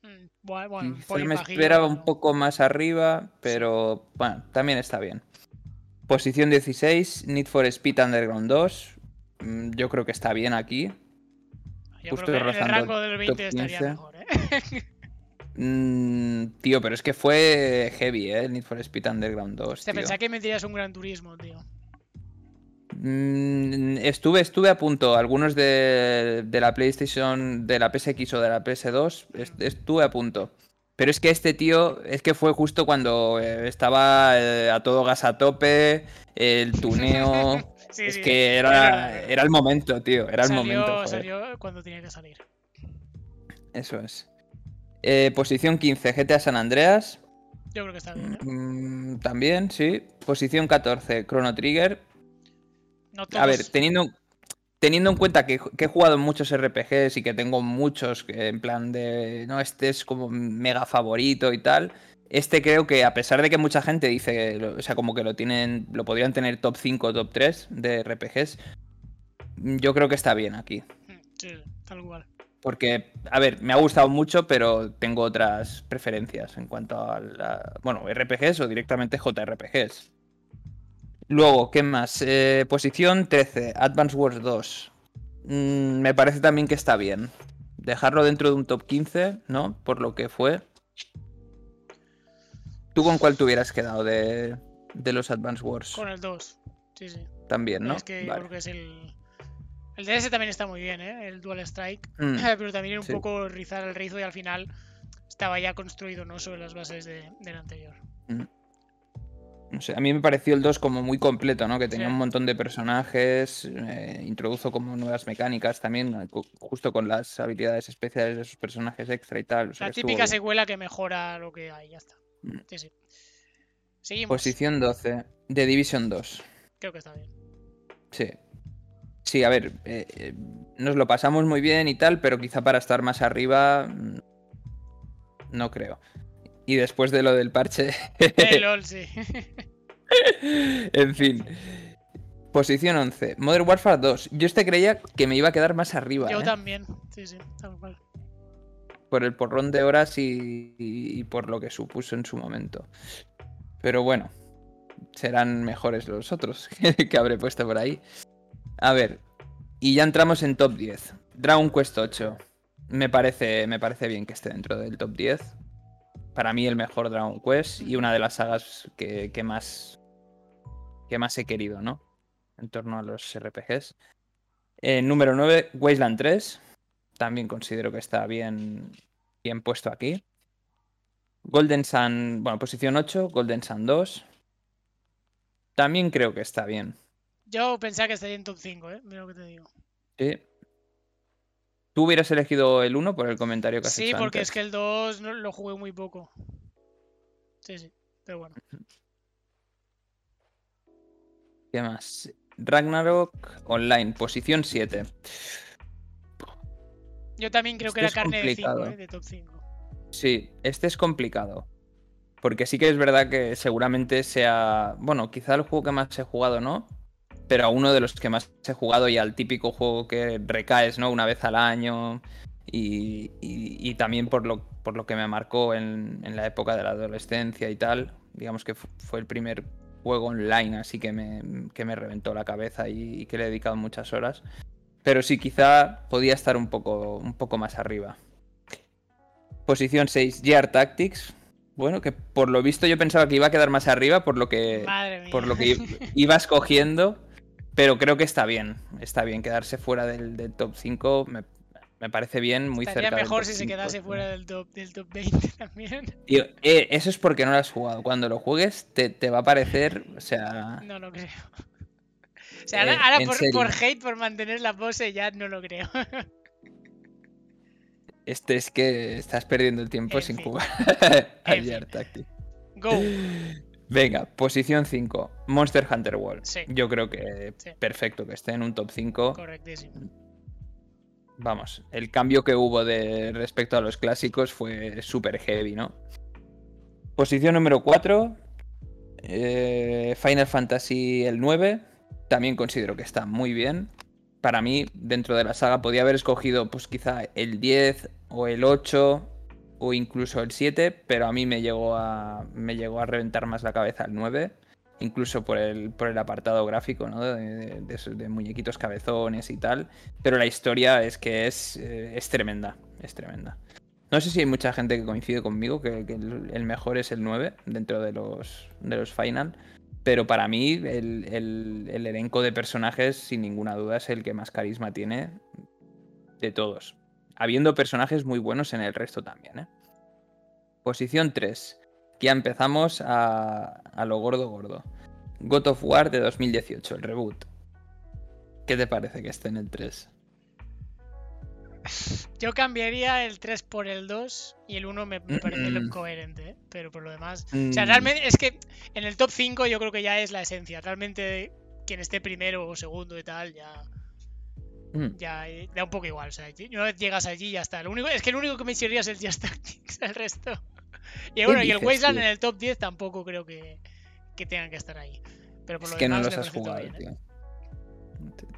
Mm, Bueno, me esperaba un poco más arriba, pero bueno, también está bien. Posición 16, Need for Speed Underground 2. Mm, Yo creo que está bien aquí. Yo justo creo que el rango el del top 20 estaría 15. mejor, ¿eh? Mm, tío, pero es que fue heavy, ¿eh? Need for Speed Underground 2. Se tío. pensaba que meterías un gran turismo, tío. Mm, estuve, estuve a punto. Algunos de, de la PlayStation, de la PSX o de la PS2, est- estuve a punto. Pero es que este tío, es que fue justo cuando eh, estaba eh, a todo gas a tope, el tuneo. Sí, es sí, que era, era el momento, tío. Era el salió, momento. joder. salió cuando tenía que salir. Eso es. Eh, posición 15, GTA San Andreas. Yo creo que está bien, ¿eh? Mm, también, sí. Posición 14, Chrono Trigger. No A ver, teniendo, teniendo en cuenta que, que he jugado muchos RPGs y que tengo muchos que en plan de, no, este es como mega favorito y tal, este creo que a pesar de que mucha gente dice, o sea, como que lo tienen, lo podrían tener top 5 o top 3 de RPGs, yo creo que está bien aquí. Mm, Sí, tal cual. Porque, a ver, me ha gustado mucho, pero tengo otras preferencias en cuanto a la, bueno, RPGs o directamente JRPGs. Luego, ¿qué más? Eh, posición 13, Advance Wars 2. Mm, me parece también que está bien. Dejarlo dentro de un top 15, ¿no? Por lo que fue. ¿Tú con cuál te hubieras quedado de, de los Advance Wars? Con el 2. Sí, sí. También, ¿no? Es que yo creo que es el. El DS también está muy bien, ¿eh? El Dual Strike. Mm, Pero también era un sí. poco rizar el rizo y al final estaba ya construido, ¿no? Sobre las bases de- del anterior. No sé, a mí me pareció el 2 como muy completo, ¿no? Que tenía Sí. un montón de personajes, eh, introdujo como nuevas mecánicas también, eh, justo con las habilidades especiales de sus personajes extra y tal. o sea La estuvo típica secuela que mejora lo que hay, ya está. Mm. Sí, sí. Seguimos. Posición 12, de Division 2. Creo que está bien. Sí. Sí, a ver, eh, eh, nos lo pasamos muy bien y tal, pero quizá para estar más arriba, mm, no creo. Y después de lo del parche, Eh, LOL, sí. en fin. Posición 11, Modern Warfare 2. Yo este creía que me iba a quedar más arriba, Yo ¿eh? también. Sí, sí, tal cual. por el porrón de horas y, y- y por lo que supuso en su momento. Pero bueno, serán mejores los otros que habré puesto por ahí. A ver, y ya entramos en top 10. Dragon Quest 8. Me parece, me parece bien que esté dentro del top 10. Para mí el mejor Dragon Quest y una de las sagas que, que más que más he querido, ¿no? En torno a los RPGs. Eh, número 9, Wasteland 3. También considero que está bien, bien puesto aquí. Golden Sun, bueno, posición 8, Golden Sun 2. También creo que está bien. Yo pensaba que estaría en top 5, ¿eh? Mira lo que te digo. Sí. ¿Tú hubieras elegido el 1 por el comentario que has Sí, hecho porque antes? es que el 2 no, lo jugué muy poco. Sí, sí. Pero bueno. ¿Qué más? Ragnarok Online, posición 7. Yo también creo que Este era es carne de 5, complicado. ¿eh? De top 5. Sí, este es complicado. Porque sí que es verdad que seguramente sea. Bueno, quizá el juego que más he jugado, ¿no? Pero a uno de los que más he jugado y al típico juego que recaes, ¿no? Una vez al año. Y, y- y también por lo, por lo que me marcó en, en la época de la adolescencia y tal. Digamos que fu- fue el primer juego online así que me, que me reventó la cabeza y, y que le he dedicado muchas horas. Pero sí, quizá podía estar un poco, un poco más arriba. Posición 6, Gear Tactics. Bueno, que por lo visto yo pensaba que iba a quedar más arriba por lo que, Madre mía. por lo que i- iba escogiendo. Pero creo que está bien. Está bien quedarse fuera del, del top 5. Me, me parece bien, muy Estaría cerca. del mejor top si se 5, quedase fuera del top, del top 20 también. Tío, eh, eso es porque no lo has jugado. Cuando lo juegues, te, te va a parecer. O sea. No lo creo. O sea, Eh, ahora, por, hate, por mantener la pose, ya no lo creo. Este es que estás perdiendo el tiempo En sin fin. jugar Tactic. Go. Venga, posición 5. Monster Hunter World. Sí. Yo creo que Sí. perfecto que esté en un top 5. Correctísimo. Vamos, el cambio que hubo de respecto a los clásicos fue súper heavy, ¿no? Posición número 4. Final Fantasy el 9. También considero que está muy bien. Para mí, dentro de la saga, podía haber escogido, pues quizá el 10 o el 8 o incluso el 7, pero a mí me llegó a, me llegó a reventar más la cabeza el 9, incluso por el, por el apartado gráfico, ¿no? De, de- muñequitos cabezones y tal. Pero la historia es que es, eh, es tremenda, es tremenda. No sé si hay mucha gente que coincide conmigo que, el mejor es el 9 dentro de los, de los Final. Pero para mí el, el- el elenco de personajes, sin ninguna duda, es el que más carisma tiene de todos. Habiendo personajes muy buenos en el resto también. ¿eh? Posición 3. Ya empezamos a, a lo gordo gordo. God of War de 2018, el reboot. ¿Qué te parece que esté en el 3? Yo cambiaría el 3 por el 2 y el 1 me, me parece lo Mm. coherente, ¿eh? pero por lo demás. O sea, Mm. realmente es que en el top 5 yo creo que ya es la esencia. Realmente quien esté primero o segundo y tal ya, Mm. ya eh, da un poco igual. O sea, una vez llegas allí y ya está. Lo único, es que el único que me chirría es el Just Tactics, el resto. Y bueno, y el dices, Wasteland tío? en el top 10 tampoco creo que, que tengan que estar ahí. Pero por Es lo que no los has jugado, bien, ¿eh? tío.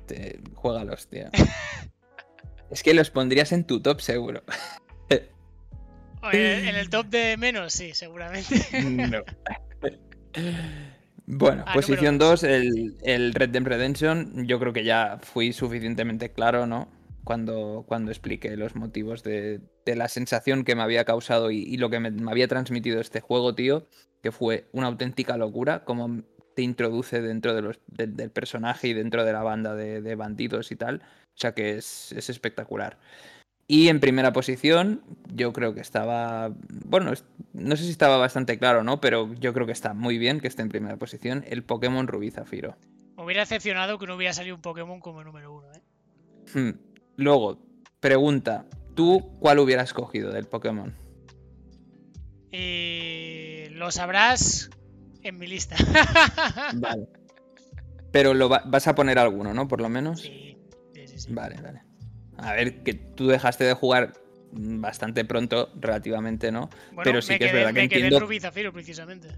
Te, te- Juégalos, tío. es que los pondrías en tu top seguro. Oye, en el top de menos, sí, seguramente. No. Bueno, Ah, posición número dos. 2, el, el Red Dead Redemption. Yo creo que ya fui suficientemente claro, ¿no? Cuando, cuando expliqué los motivos de, de la sensación que me había causado y, y lo que me, me había transmitido este juego, tío. Que fue una auténtica locura. Como te introduce dentro de los, de- del personaje y dentro de la banda de, de bandidos y tal. O sea que es, es espectacular. Y en primera posición, yo creo que estaba. Bueno, no sé si estaba bastante claro, ¿no? Pero yo creo que está muy bien que esté en primera posición el Pokémon Rubí Zafiro. Me hubiera decepcionado que no hubiera salido un Pokémon como número uno, ¿eh? Hmm. Luego, pregunta: ¿tú cuál hubieras cogido del Pokémon? Y lo sabrás en mi lista. Vale. Pero lo va- vas a poner alguno, ¿no? Por lo menos. sí, sí, sí, sí. Vale, vale. A ver, que tú dejaste de jugar bastante pronto, relativamente, ¿no? Bueno, pero sí que es quedé- verdad que entiendo- Rubí y Zafiro, precisamente.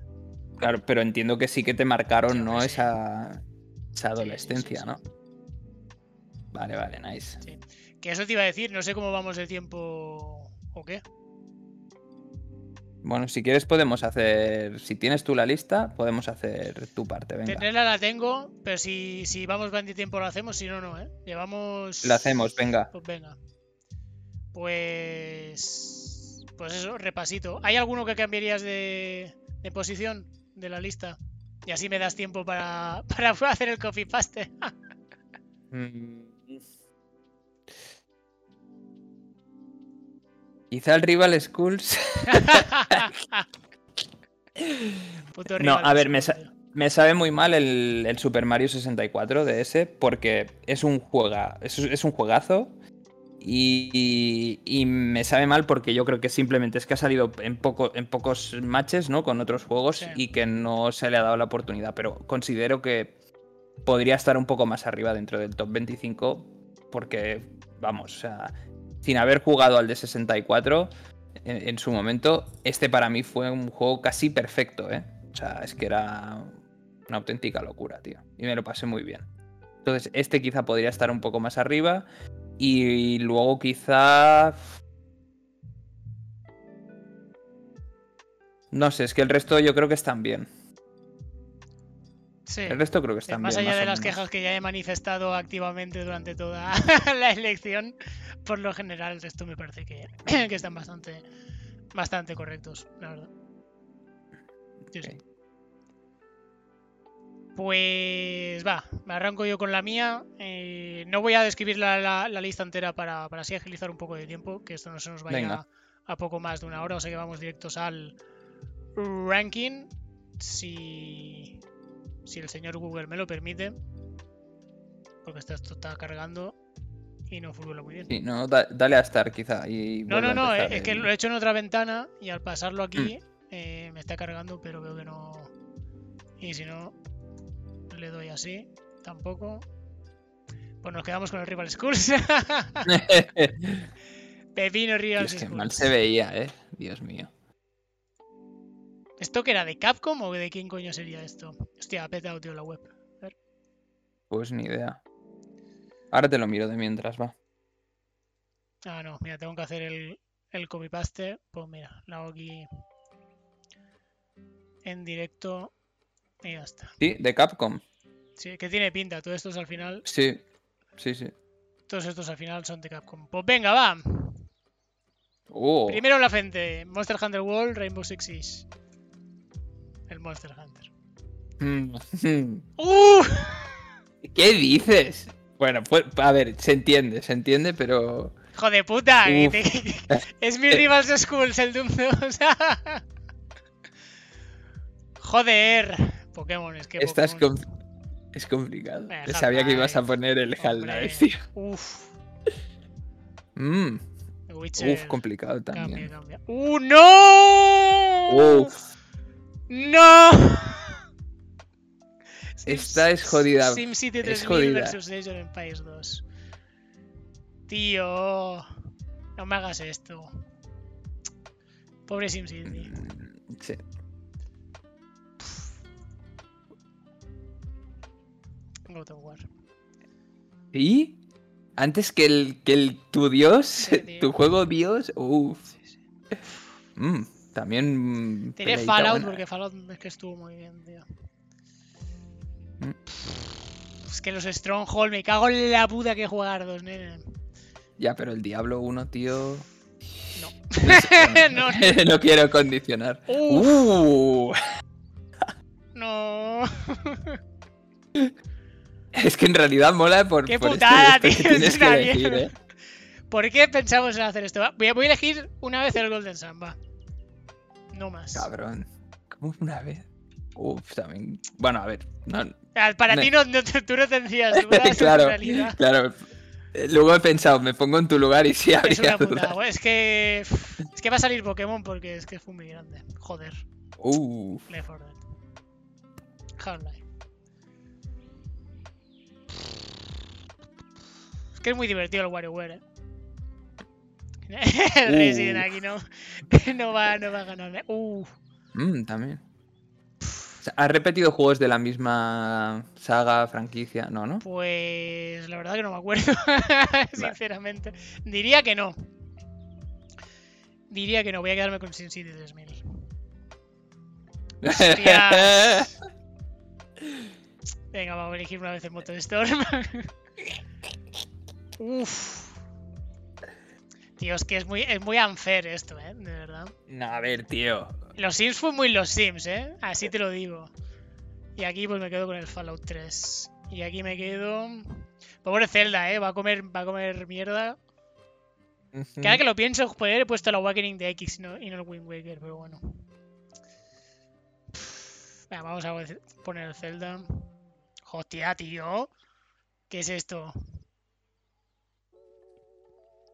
Claro, pero entiendo que sí que te marcaron, Sí, ¿no? sí. Esa, esa adolescencia, sí. ¿no? Vale, vale, nice. Que eso te iba a decir, no sé cómo vamos de tiempo o qué. Bueno, si quieres podemos hacer, si tienes tú la lista, podemos hacer tu parte, venga. Tenerla la tengo, pero si, si vamos bien de tiempo lo hacemos, si no, no, ¿eh? Llevamos... La hacemos, venga. Pues venga. Pues... Pues eso, repasito. ¿Hay alguno que cambiarías de, de posición de la lista? Y así me das tiempo para, para hacer el copy paste. Mm. Quizá el Rival Schools. Puto No, rival a ver, me, sa- sabe muy mal el, el Super Mario 64 de ese, porque es un juega, es, es un juegazo. Y, y- y me sabe mal porque yo creo que simplemente es que ha salido en, poco, en pocos matches, ¿no? Con otros juegos Sí. y que no se le ha dado la oportunidad. Pero considero que podría estar un poco más arriba dentro del top 25. Porque, vamos, o sea, sin haber jugado al de 64 en, en su momento, este para mí fue un juego casi perfecto, ¿eh? O sea, es que era una auténtica locura, tío. Y me lo pasé muy bien. Entonces, este quizá podría estar un poco más arriba. Y luego quizá... No sé, es que el resto yo creo que están bien. Sí. El resto creo que están más bien. allá más de las menos. quejas que ya he manifestado activamente durante toda la elección, por lo general el resto me parece que, que están bastante, bastante correctos, la verdad. Sí, sí. Ok. Pues va, me arranco yo con la mía. Eh, no voy a describir la, la- la lista entera para, para así agilizar un poco de tiempo, que esto no se nos vaya a, a poco más de una hora, o sea que vamos directos al ranking. Si, si el señor Google me lo permite. Porque esto, está cargando y no funciona muy bien. Sí, no, da- dale a Start quizá. Y No, no, no, eh, es que lo he hecho en otra ventana y al pasarlo aquí Mm. eh, me está cargando, pero veo que no. Y si no, le doy así, tampoco. Pues nos quedamos con el Rival Schools. Pepino Rival Dios, qué Schools. mal se veía, eh. Dios mío. ¿Esto que era de Capcom o de quién coño sería esto? Hostia, ha petado, tío, la web. Pues ni idea. Ahora te lo miro de mientras, va. Ah, no, mira, tengo que hacer el, el copy-paste. Pues mira, lo hago aquí en directo y ya está. Sí, de Capcom. Sí, que tiene pinta. Todos estos al final, Sí, sí, sí. todos estos al final son de Capcom. Pues venga, va. Oh, Primero la frente, Monster Hunter World, Rainbow Six Siege. El Monster Hunter. Mm, ¡Uh! ¿Qué dices? Bueno, pues, a ver, se entiende, se entiende, pero. ¡Hijo de puta! que Uf. te- es mi Rivals Schools el Doom 2. Joder. Pokémon, es que Esta es, Pokémon- com- es complicado. Eh, Sabía que ibas a poner el Half-Life, tío. Uf. Mm, Witcher. uf, complicado Cambia, también. cambia. ¡Uh, no! Uf, ¡No! Esta es jodida. SimCity Es 3000 jodida. versus Age of Empires 2. Tío. No me hagas esto. Pobre SimCity. mm, sí. God of War. ¿Y? Antes que el, que el tu dios, Sí, tu juego dios, uff. Sí, sí. Mm, también. Tiene peleita Fallout buena. porque Fallout es que estuvo muy bien, tío. Mm. Es que los Stronghold, me cago en la puta que jugar dos, nene. Ya, pero el Diablo 1, tío. No. No, no, no quiero condicionar. Uh, no. es que en realidad mola por. ¡Qué por putada, esto, tío! Es que una elegir, mierda. ¿eh? ¿Por qué pensamos en hacer esto? Voy a, voy a elegir una vez el Golden va. No más. Cabrón. ¿Cómo una vez? Uf, también. Bueno, a ver. No, Para ti no, no- tú no tendrías dudas claro, claro. Eh, Luego he pensado, me pongo en tu lugar y sí Es habría una putada. güey. Es que. Es que va a salir Pokémon porque es que fue muy grande. Joder. Uf. Left 4 Dead. Half-Life. Es que es muy divertido el WarioWare, eh. el Uh. Resident aquí no, no, va, no va a ganarme. Uh, Mm, también. ¿Has repetido juegos de la misma saga, franquicia? No, ¿no? pues la verdad que no me acuerdo, sinceramente. Diría que no. Diría que no, voy a quedarme con Sin City 3000. Hostias. Venga, vamos a elegir una vez el Motor Storm. Uf. Tío, es que es muy, es muy unfair esto, eh, de verdad. no, a ver, tío. Los Sims fue muy los Sims, eh. Así te lo digo. Y aquí pues me quedo con el Fallout 3. Y aquí me quedo. Pobre Zelda, eh. Va a comer, va a comer mierda. Cada que lo pienso, podría haber puesto el Awakening de X y no, y no el Wind Waker, pero bueno. Vamos a poner el Zelda. Hostia, tío. ¿Qué es esto?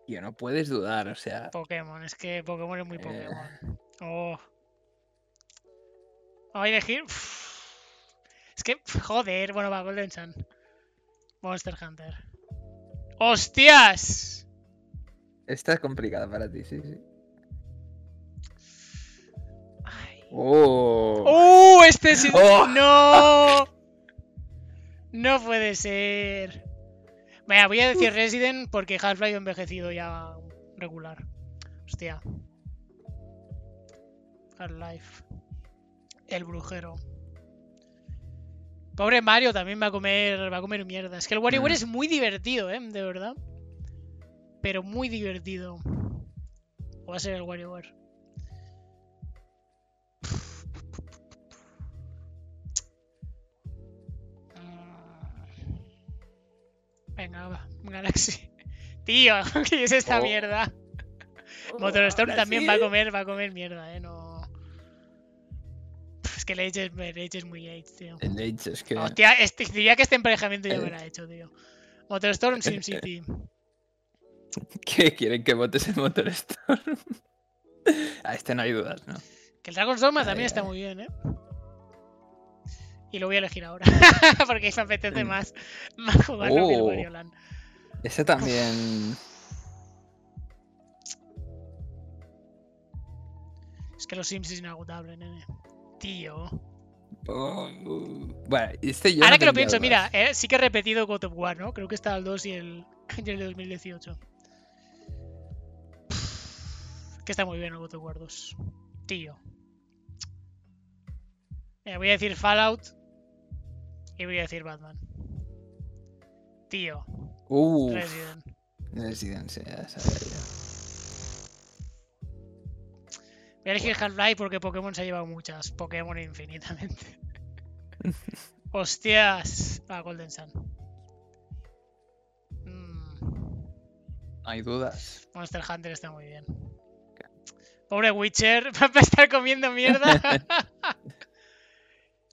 Tío, no puedes dudar, o sea. Pokémon, es que Pokémon es muy Eh. Pokémon. Oh. Voy a elegir. Es que, joder, bueno, va, Golden Sun. Monster Hunter. ¡Hostias! Esta es complicada para ti, sí, sí. Ay. Oh. ¡Uh! Este sí. Oh. ¡No! No puede ser. Vaya, voy a decir Resident porque Half-Life ha envejecido ya regular. Hostia. Half-Life. El brujero. Pobre Mario también va a comer. Va a comer mierda. Es que el WarioWare Mm. es muy divertido, eh, de verdad. Pero muy divertido. O va a ser el WarioWare. Venga, va. Galaxy. Tío, ¿qué es esta Oh. mierda? Motorstorm ahora también sí. va a comer, va a comer mierda, eh. No. Es que Age es, Age es muy Age, tío. El Age es que. Hostia, este, diría que este emparejamiento ya me lo ha hecho, tío. Motorstorm SimCity. ¿Qué quieren que votes el Motorstorm? A este no hay dudas, ¿no? Que el Dragon's Dogma Ay, también está ay. muy bien, ¿eh? Y lo voy a elegir ahora. Porque me apetece más, más jugarlo que el Oh. Wario Land. Ese también. Es que los Sims es inagotable, nene. Tío. Oh, Bueno, este yo Ahora no que lo pienso, mira, eh, sí que he repetido God of War, ¿no? Creo que está el 2 y el, y el de 2018. Que está muy bien el God of War 2. Tío. Eh, voy a decir Fallout. Y voy a decir Batman. Tío. Uh, Resident. Resident, sí, ya sabía yo. Voy a elegir Half-Life porque Pokémon se ha llevado muchas. Pokémon infinitamente. Hostias. Ah, Golden Sun. Mm, No hay dudas. Monster Hunter está muy bien. Pobre Witcher, va a estar comiendo mierda.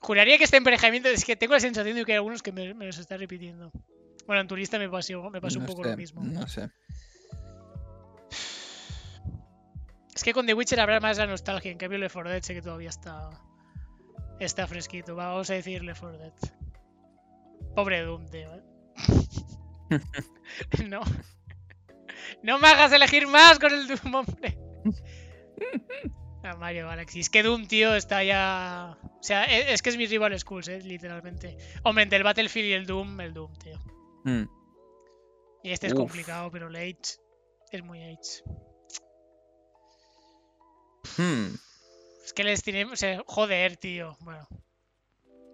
Juraría que este emparejamiento es que tengo la sensación de que hay algunos que me, me los está repitiendo. Bueno, en turista me pasó, me pasó un poco sé, lo mismo. No sé. Es que con The Witcher habrá más la nostalgia. En cambio, Left 4 Dead sé que todavía está. Está fresquito. Vamos a decir Left 4 Dead. Pobre Doom, tío. ¿eh? no. No me hagas elegir más con el Doom, hombre. A Mario Galaxy. Es que Doom, tío, está ya. O sea, e- es, que es mi rival schools, eh, literalmente. Hombre, entre el Battlefield y el Doom, el Doom, tío. Mm. Y este es complicado, pero el Age es muy Age. Hmm. Es que les tenemos. O sea, joder, tío. Bueno.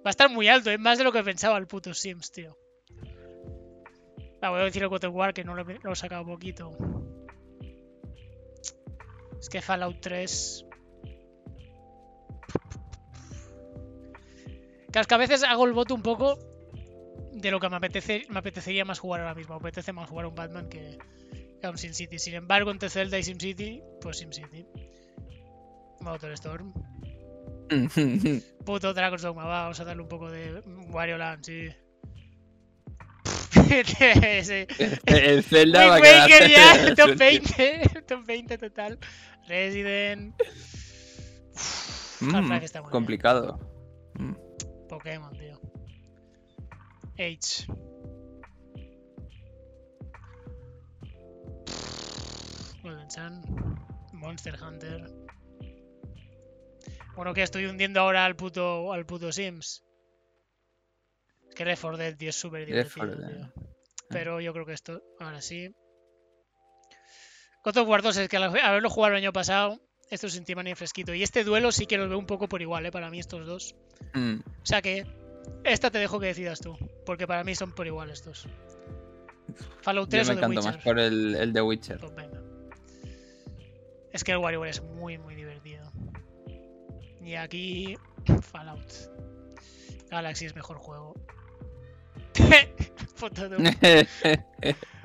Va a estar muy alto, es más de lo que pensaba el puto Sims, tío. Ah, voy a decir el God of War que no lo he sacado poquito. Es que Fallout 3. Claro, es que a veces hago el voto un poco de lo que me apetece, me apetecería más jugar ahora mismo. Me apetece más jugar un Batman que, que a un SimCity. Sin embargo, entre Zelda y SimCity, pues SimCity. Motorstorm. Puto Dragon's Dogma, va, vamos a darle un poco de Wario Land, sí. sí. El Zelda va a quedar. Ya, top su- 20, top 20 total. Resident, Mm, está muy bien. complicado. Mm. Pokémon, tío. Age. Golden Sun, Monster Hunter. Bueno, que estoy hundiendo ahora al puto, al puto Sims. Es que Left 4 Dead, tío, es súper divertido, 4 Dead. tío. Pero yo creo que esto, ahora sí. God of War 2 es que al haberlo jugado el año pasado, esto es encima ni fresquito. Y este duelo sí que lo veo un poco por igual, ¿eh? Para mí estos dos. Mm. O sea que esta te dejo que decidas tú, porque para mí son por igual estos. Fallout Yo 3 me o The Witcher. más por el, el de Witcher. Pues venga. Es que el WarioWare es muy, muy divertido. Y aquí, Fallout. Galaxy es mejor juego. Foto Doom.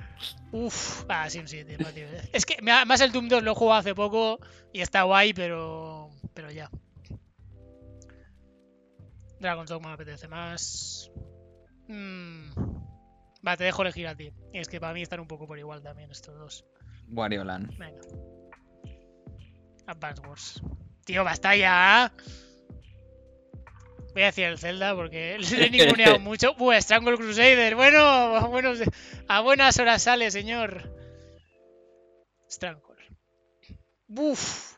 Uf, ah, sí, sí, tío, tío. Es que más el Doom 2 lo he jugado hace poco y está guay, pero. Pero ya. Dragon's Dogma me apetece más. Mm. Va, te dejo elegir a ti. Y es que para mí están un poco por igual también estos dos. Wario Land. Venga. Advance Wars. Tío, basta ya. Voy a decir el Zelda porque le he ninguneado mucho. Uh, Strangle Crusader. Bueno, a, buenos- a buenas horas sale, señor. Strangle. Buf.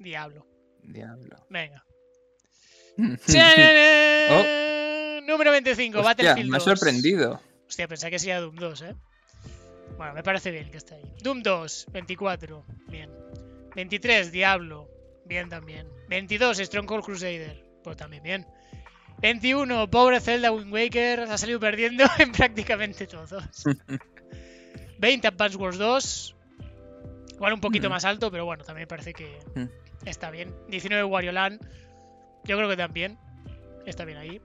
Diablo. Diablo. Venga. Oh. Número 25, Hostia, Battlefield me ha 2. sorprendido. Hostia, pensaba que sería Doom 2, ¿eh? Bueno, me parece bien que esté ahí. Doom 2, 24, bien. 23, Diablo, bien también. 22, Stronghold Crusader, pues también bien. 21, pobre Zelda Wind Waker, ha salido perdiendo en prácticamente todos. 20, Advance Wars 2. Igual un poquito Mm. más alto, pero bueno, también parece que Mm. está bien. 19, Wario Land, yo creo que también. Está bien ahí.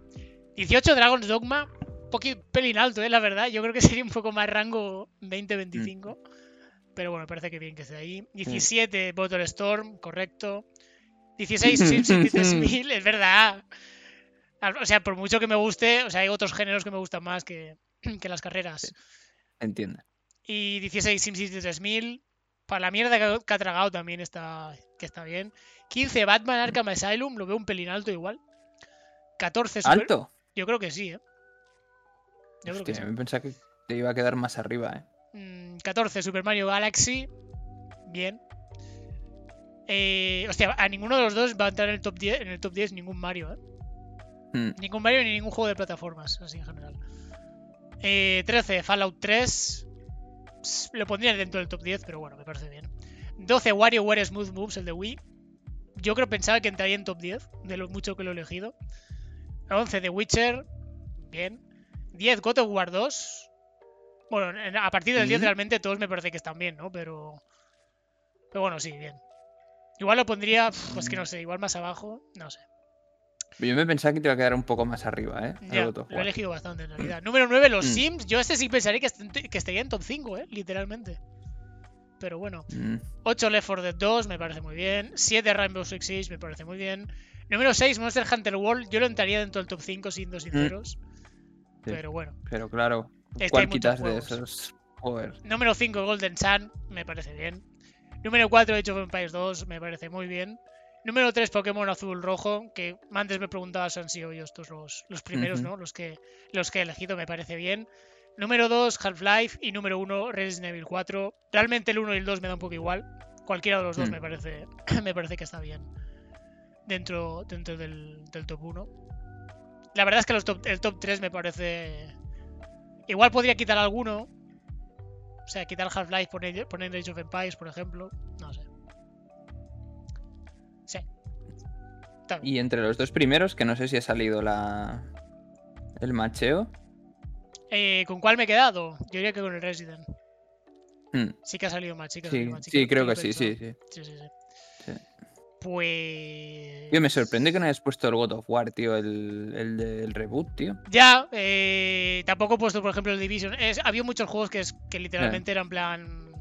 18, Dragon's Dogma. poquito pelín alto, ¿eh? la verdad. Yo creo que sería un poco más rango 20-25. Pero bueno, parece que bien que esté ahí. 17, Bottle Storm, correcto. 16, SimCity 3000, es verdad. O sea, por mucho que me guste, o sea, hay otros géneros que me gustan más que, que las carreras. Entiendo. Y 16, SimCity 3000. Para la mierda que ha tragado también está, que está bien. 15, Batman Arkham Asylum, lo veo un pelín alto igual. 14, Super... ¿Alto? Yo creo que sí, ¿eh? Yo creo que sí. me pensaba que te iba a quedar más arriba, ¿eh? 14, mm, Super Mario Galaxy. Bien. Eh, hostia, a ninguno de los dos va a entrar en el top 10, en el top 10 ningún Mario, ¿eh? Hmm. Ningún Mario ni ningún juego de plataformas, así en general. 13, eh, Fallout 3. lo pondría dentro del top 10, pero bueno, me parece bien. 12, WarioWare Smooth Moves, el de Wii. Yo creo pensaba que entraría en top 10, de lo mucho que lo he elegido. 11, The Witcher. Bien. 10, God of War 2. Bueno, a partir del 10 realmente todos me parece que están bien, ¿no? Pero... Pero bueno, sí, bien. Igual lo pondría, pues que no sé, igual más abajo, no sé. Yo me pensaba que te iba a quedar un poco más arriba, ¿eh? Ya, lo he elegido bastante en realidad. Número 9, los mm. Sims. Yo este sí pensaría que, que estaría en top 5, ¿eh? Literalmente. Pero bueno. 8 mm. Left 4 Dead 2, me parece muy bien. 7 Rainbow Six Siege, me parece muy bien. Número 6, Monster Hunter World. Yo lo entraría dentro del top 5, siendo sinceros. Pero bueno. Pero claro, ¿cuál quitas de esos? Número 5, Golden Sun, me parece bien. Número 4, Age of Empires 2, me parece muy bien. Número 3, Pokémon Azul Rojo, que antes me preguntabas han sido yo estos los, los primeros, ¿no? Los que, los que he elegido, me parece bien. Número 2, Half-Life. Y número 1, Resident Evil 4. Realmente el 1 y el 2 me da un poco igual. Cualquiera de los dos mm. me, parece, me parece que está bien. Dentro, dentro del, top 1. La verdad es que el top 3 me parece... Igual podría quitar alguno, o sea, quitar Half-Life, poner, poner Age of Empires, por ejemplo. No sé. Sí. Y entre los dos primeros, que no sé si ha salido la. el macheo. Eh, ¿Con cuál me he quedado? Yo diría que con el Resident. Hmm. Sí que ha salido más, sí Sí, creo que sí, sí, sí. Sí, sí, sí. Pues. Tío, me sorprende que no hayas puesto el God of War, tío, el, del reboot, tío. Ya, eh, tampoco he puesto, por ejemplo, el Division. Es, había muchos juegos que, es, que literalmente eran plan.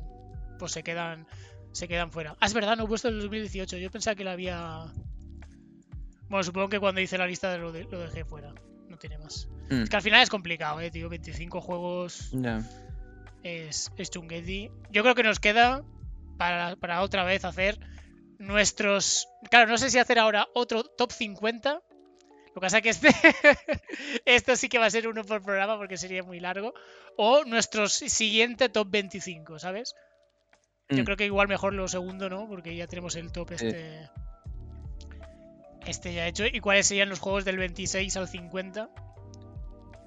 Pues se quedan. Se quedan fuera. Ah, es verdad, no he puesto el 2018. Yo pensaba que lo había. Bueno, supongo que cuando hice la lista lo, lo dejé fuera. No tiene más. Mm. Es que al final es complicado, eh, tío. 25 juegos. Ya. Es, es. Yo creo que nos queda para, para otra vez hacer nuestros... Claro, no sé si hacer ahora otro top 50. Lo que pasa es que este... Esto sí que va a ser uno por programa porque sería muy largo. O nuestro siguiente top 25, ¿sabes? Yo mm. creo que igual mejor lo segundo, ¿no? Porque ya tenemos el top este... Este ya hecho. ¿Y cuáles serían los juegos del 26 al 50?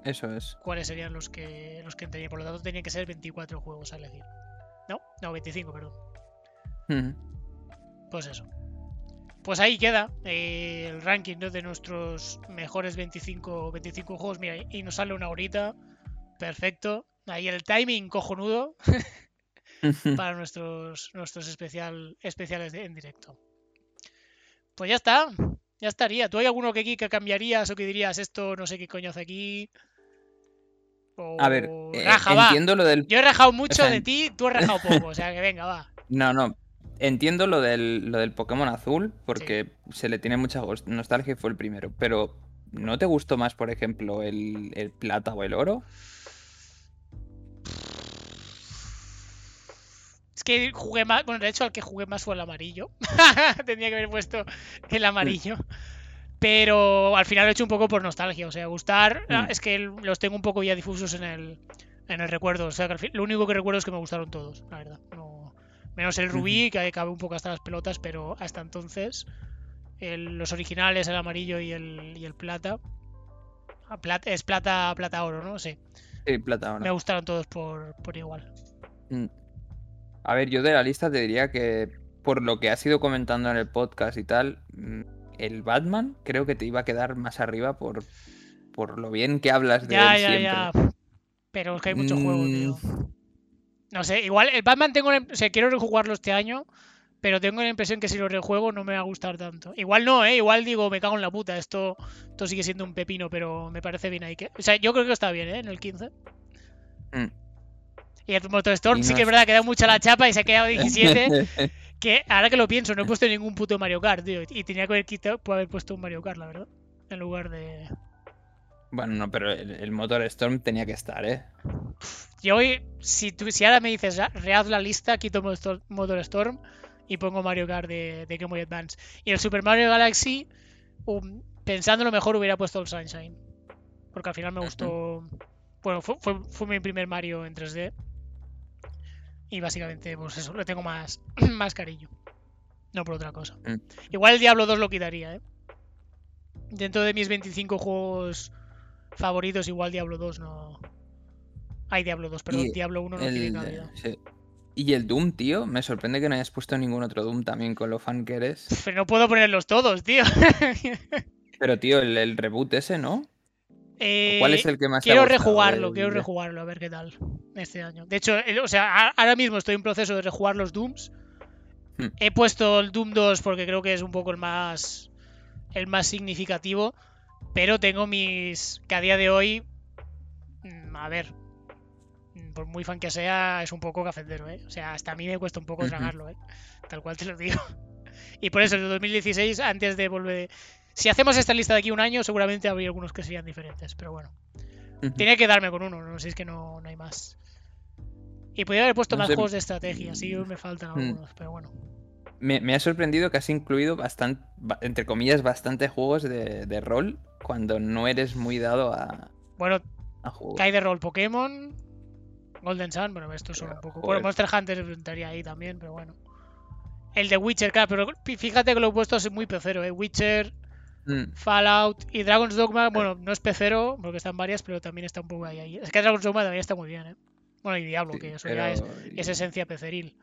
Eso es. ¿Cuáles serían los que los que entrarían? Por lo tanto, tenían que ser 24 juegos a elegir. ¿No? No, 25, perdón. Pues eso. Pues ahí queda eh, el ranking de nuestros mejores 25, 25 juegos. Mira, y nos sale una horita. Perfecto. Ahí el timing cojonudo para nuestros, nuestros especial, especiales en directo. Pues ya está. Ya estaría. ¿Tú hay alguno que aquí que cambiarías o que dirías esto no sé qué coño hace aquí? a ver, eh, entiendo lo del. Yo he rajado mucho de ti, tú has rajado poco. O sea que venga, va. No, no. Entiendo lo del, lo del Pokémon azul, porque se le tiene mucha nostalgia y fue el primero. Pero, ¿no te gustó más, por ejemplo, el, el plata o el oro? Es que jugué más. Bueno, de hecho, al que jugué más fue el amarillo. Tendría que haber puesto el amarillo. Pero al final lo he hecho un poco por nostalgia. O sea, gustar. Ah, mm. Es que los tengo un poco ya difusos en el, en el recuerdo. O sea, que lo único que recuerdo es que me gustaron todos, la verdad. No, Menos el rubí, que cabe un poco hasta las pelotas, pero hasta entonces los originales, el amarillo y el, y el plata, ah, Es plata, plata oro, ¿no? Sí. Sí, plata oro. Me gustaron todos por, igual. Mm. A ver, yo de la lista te diría que por lo que has ido comentando en el podcast y tal, mm, el Batman creo que te iba a quedar más arriba por, por lo bien que hablas de él ya, siempre. Ya. Pero es que hay mucho juego, tío. No sé, igual el Batman tengo. O sea, quiero rejugarlo este año. pero tengo la impresión que si lo rejuego no me va a gustar tanto. Igual no, ¿eh? Igual digo, me cago en la puta, esto, esto sigue siendo un pepino, pero me parece bien ahí que... O sea, yo creo que está bien, ¿eh? En el 15. Mm. Y el Motorstorm Y sí que es verdad que da mucha la chapa y se ha quedado 17. que ahora que lo pienso, no he puesto ningún puto Mario Kart, tío. Y tenía que haber, quitado, haber puesto un Mario Kart, la verdad. En lugar de... bueno, no, pero el, el motor Storm tenía que estar, ¿eh? Yo hoy, si, tú, si ahora me dices, "Ra- rehaz la lista, quito Motor Motor Storm y pongo Mario Kart de, de Game Boy Advance. Y el Super Mario Galaxy, um, pensándolo mejor, hubiera puesto el Sunshine. Porque al final me gustó. Bueno, fue, fue, fue mi primer Mario en 3D. Y básicamente, pues eso, le tengo más, más cariño. No por otra cosa. Mm. Igual el Diablo 2 lo quitaría, ¿eh? Dentro de mis 25 juegos favoritos, igual Diablo 2 no. Hay Diablo 2, pero Y Diablo 1 no tiene cabida. sí. Y el Doom, tío, me sorprende que no hayas puesto ningún otro Doom también con lo fan que eres. Pero no puedo ponerlos todos, tío. Pero, tío, el, el reboot ese, ¿no? Eh, ¿Cuál es el que más te ha Quiero rejugarlo, quiero rejugarlo, a ver qué tal este año. De hecho, el- o sea, ahora mismo estoy en proceso de rejugar los Dooms. Hmm. He puesto el Doom 2 porque creo que es un poco el más el más significativo, pero tengo mis que a día de hoy mm, a ver, mm, por muy fan que sea, es un poco cafetero, ¿eh? O sea, hasta a mí me cuesta un poco tragarlo, ¿eh? Tal cual te lo digo. Y por eso, el 2016, antes de volver... Si hacemos esta lista de aquí un año, seguramente habría algunos que serían diferentes, pero bueno. Ujú. Tenía que darme con uno, no sé si es que no, no hay más. Y podría haber puesto No más sé. juegos de estrategia, sí, me faltan Mm. algunos, pero bueno. Me, me ha sorprendido que has incluido bastante, entre comillas, bastante juegos de, de rol cuando no eres muy dado a, Bueno, a. Kai de Roll Pokémon, Golden Sun, bueno, estos son un poco. Bueno, Monster Hunter entraría ahí también, pero bueno. El de Witcher, claro, pero fíjate que lo he puesto así muy pecero, ¿eh? Witcher, Mm, Fallout y Dragon's Dogma, bueno, no es pecero, porque están varias, pero también está un poco ahí. ahí. Es que Dragon's Dogma también está muy bien, ¿eh? Bueno, y Diablo, sí, que eso ya es, pero- es esencia peceril.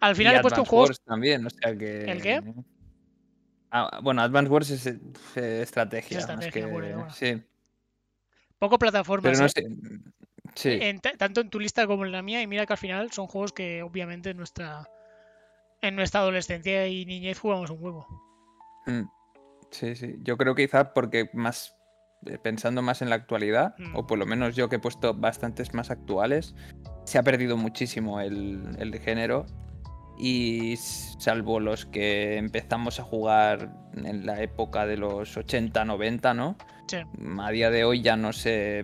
Al y final he puesto un juego. Wars también, o sea que... ¿El qué? Ah, bueno, Advance Wars es eh, estrategia. Es más que- bueno. Sí, Poco plataformas. pero no ¿eh? sé. Sí, En ta- tanto en tu lista como en la mía, y mira que al final son juegos que obviamente en nuestra en nuestra adolescencia y niñez jugamos un huevo. mm, sí, sí. Yo creo que quizá porque más eh, pensando más en la actualidad, Mm. o por lo menos yo que he puesto bastantes más actuales, se ha perdido muchísimo el, el género. Y salvo los que empezamos a jugar en la época de los 80, 90, ¿no? Sí. a día de hoy ya no se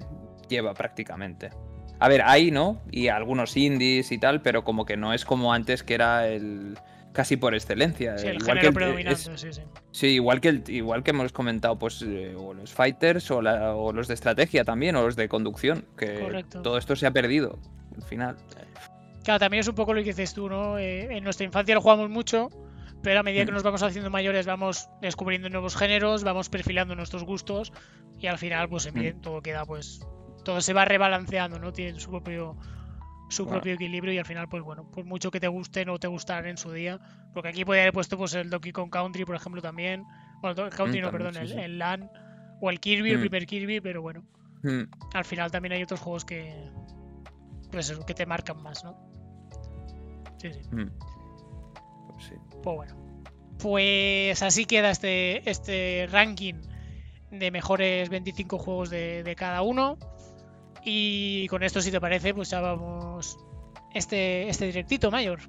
lleva prácticamente. A ver, hay, ¿no? Y algunos indies y tal, pero como que no es como antes que era el casi por excelencia. Sí, el igual que el- predominante, es- sí, sí. sí, igual que el, igual que hemos comentado, pues eh, o los fighters o, la- o los de estrategia también, o los de conducción, que Correcto. todo esto se ha perdido al final. Claro, también es un poco lo que dices tú, ¿no? Eh, en nuestra infancia lo jugamos mucho, pero a medida que Mm. nos vamos haciendo mayores vamos descubriendo nuevos géneros, vamos perfilando nuestros gustos y al final, pues en Mm. bien, todo queda, pues, todo se va rebalanceando, ¿no? Tiene su propio su propio equilibrio y al final, pues bueno, por mucho que te gusten o te gustaran en su día, porque aquí podría haber puesto pues el Donkey Kong Country, por ejemplo, también, bueno, Do- Country Mm, no, también, perdón, sí, el, sí. el LAN o el Kirby, el Mm. primer Kirby, pero bueno, Mm, al final también hay otros juegos que, pues que te marcan más, ¿no? Sí, sí. mm. Pues sí. Pues bueno. Pues así queda este, este ranking de mejores 25 juegos de, de cada uno. Y con esto, si te parece, pues ya vamos este, este directito mayor.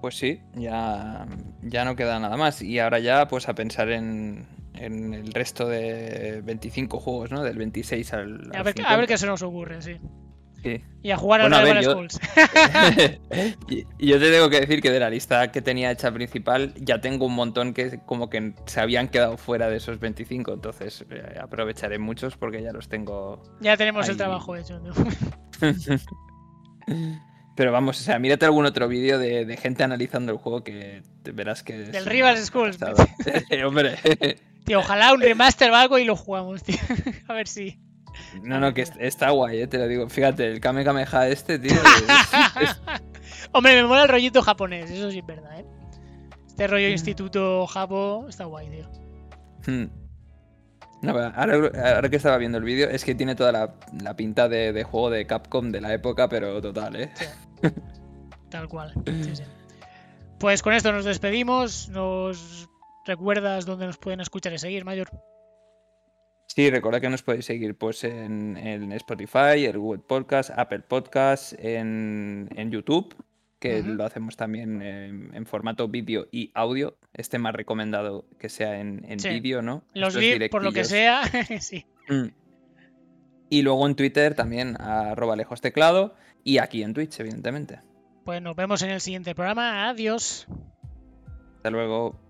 Pues sí, ya, ya no queda nada más. Y ahora ya, pues a pensar en, en el resto de 25 juegos, ¿no? Del 26 al. A al ver, qué- a ver 50. qué se nos ocurre, sí. Sí. Y a jugar Bueno, al Rival yo- Schools. yo te tengo que decir que de la lista que tenía hecha principal, ya tengo un montón que como que se habían quedado fuera de esos 25. Entonces eh, aprovecharé muchos porque ya los tengo. Ya tenemos el trabajo hecho. ¿no? Pero vamos, o sea, mírate algún otro vídeo de, de gente analizando el juego que te verás que. Del Rival Schools. Hombre. Tío, ojalá un remaster o algo y lo jugamos, tío. a ver si. No, no, que est- está guay, eh, te lo digo. Fíjate, el Kame Kameha este, tío. es- es- Hombre, me mola el rollito japonés, eso sí es verdad, ¿eh? Este rollo Mm. instituto japo está guay, tío. Hmm. No, ahora, ahora que estaba viendo el vídeo, es que tiene toda la, la pinta de, de juego de Capcom de la época, pero total, ¿eh? Tal cual. Sí, sí. Pues con esto nos despedimos. ¿Nos recuerdas dónde nos pueden escuchar y seguir, Mayor? Sí, recuerda que nos podéis seguir pues en, Spotify, el Google Podcast, Apple Podcast, en, YouTube, que lo hacemos también en, formato vídeo y audio. Este más recomendado que sea en, vídeo, ¿no? Los vi, por lo que sea, sí. Mm. Y luego en Twitter también, arroba lejos teclado, y aquí en Twitch, evidentemente. Pues nos vemos en el siguiente programa. Adiós. Hasta luego.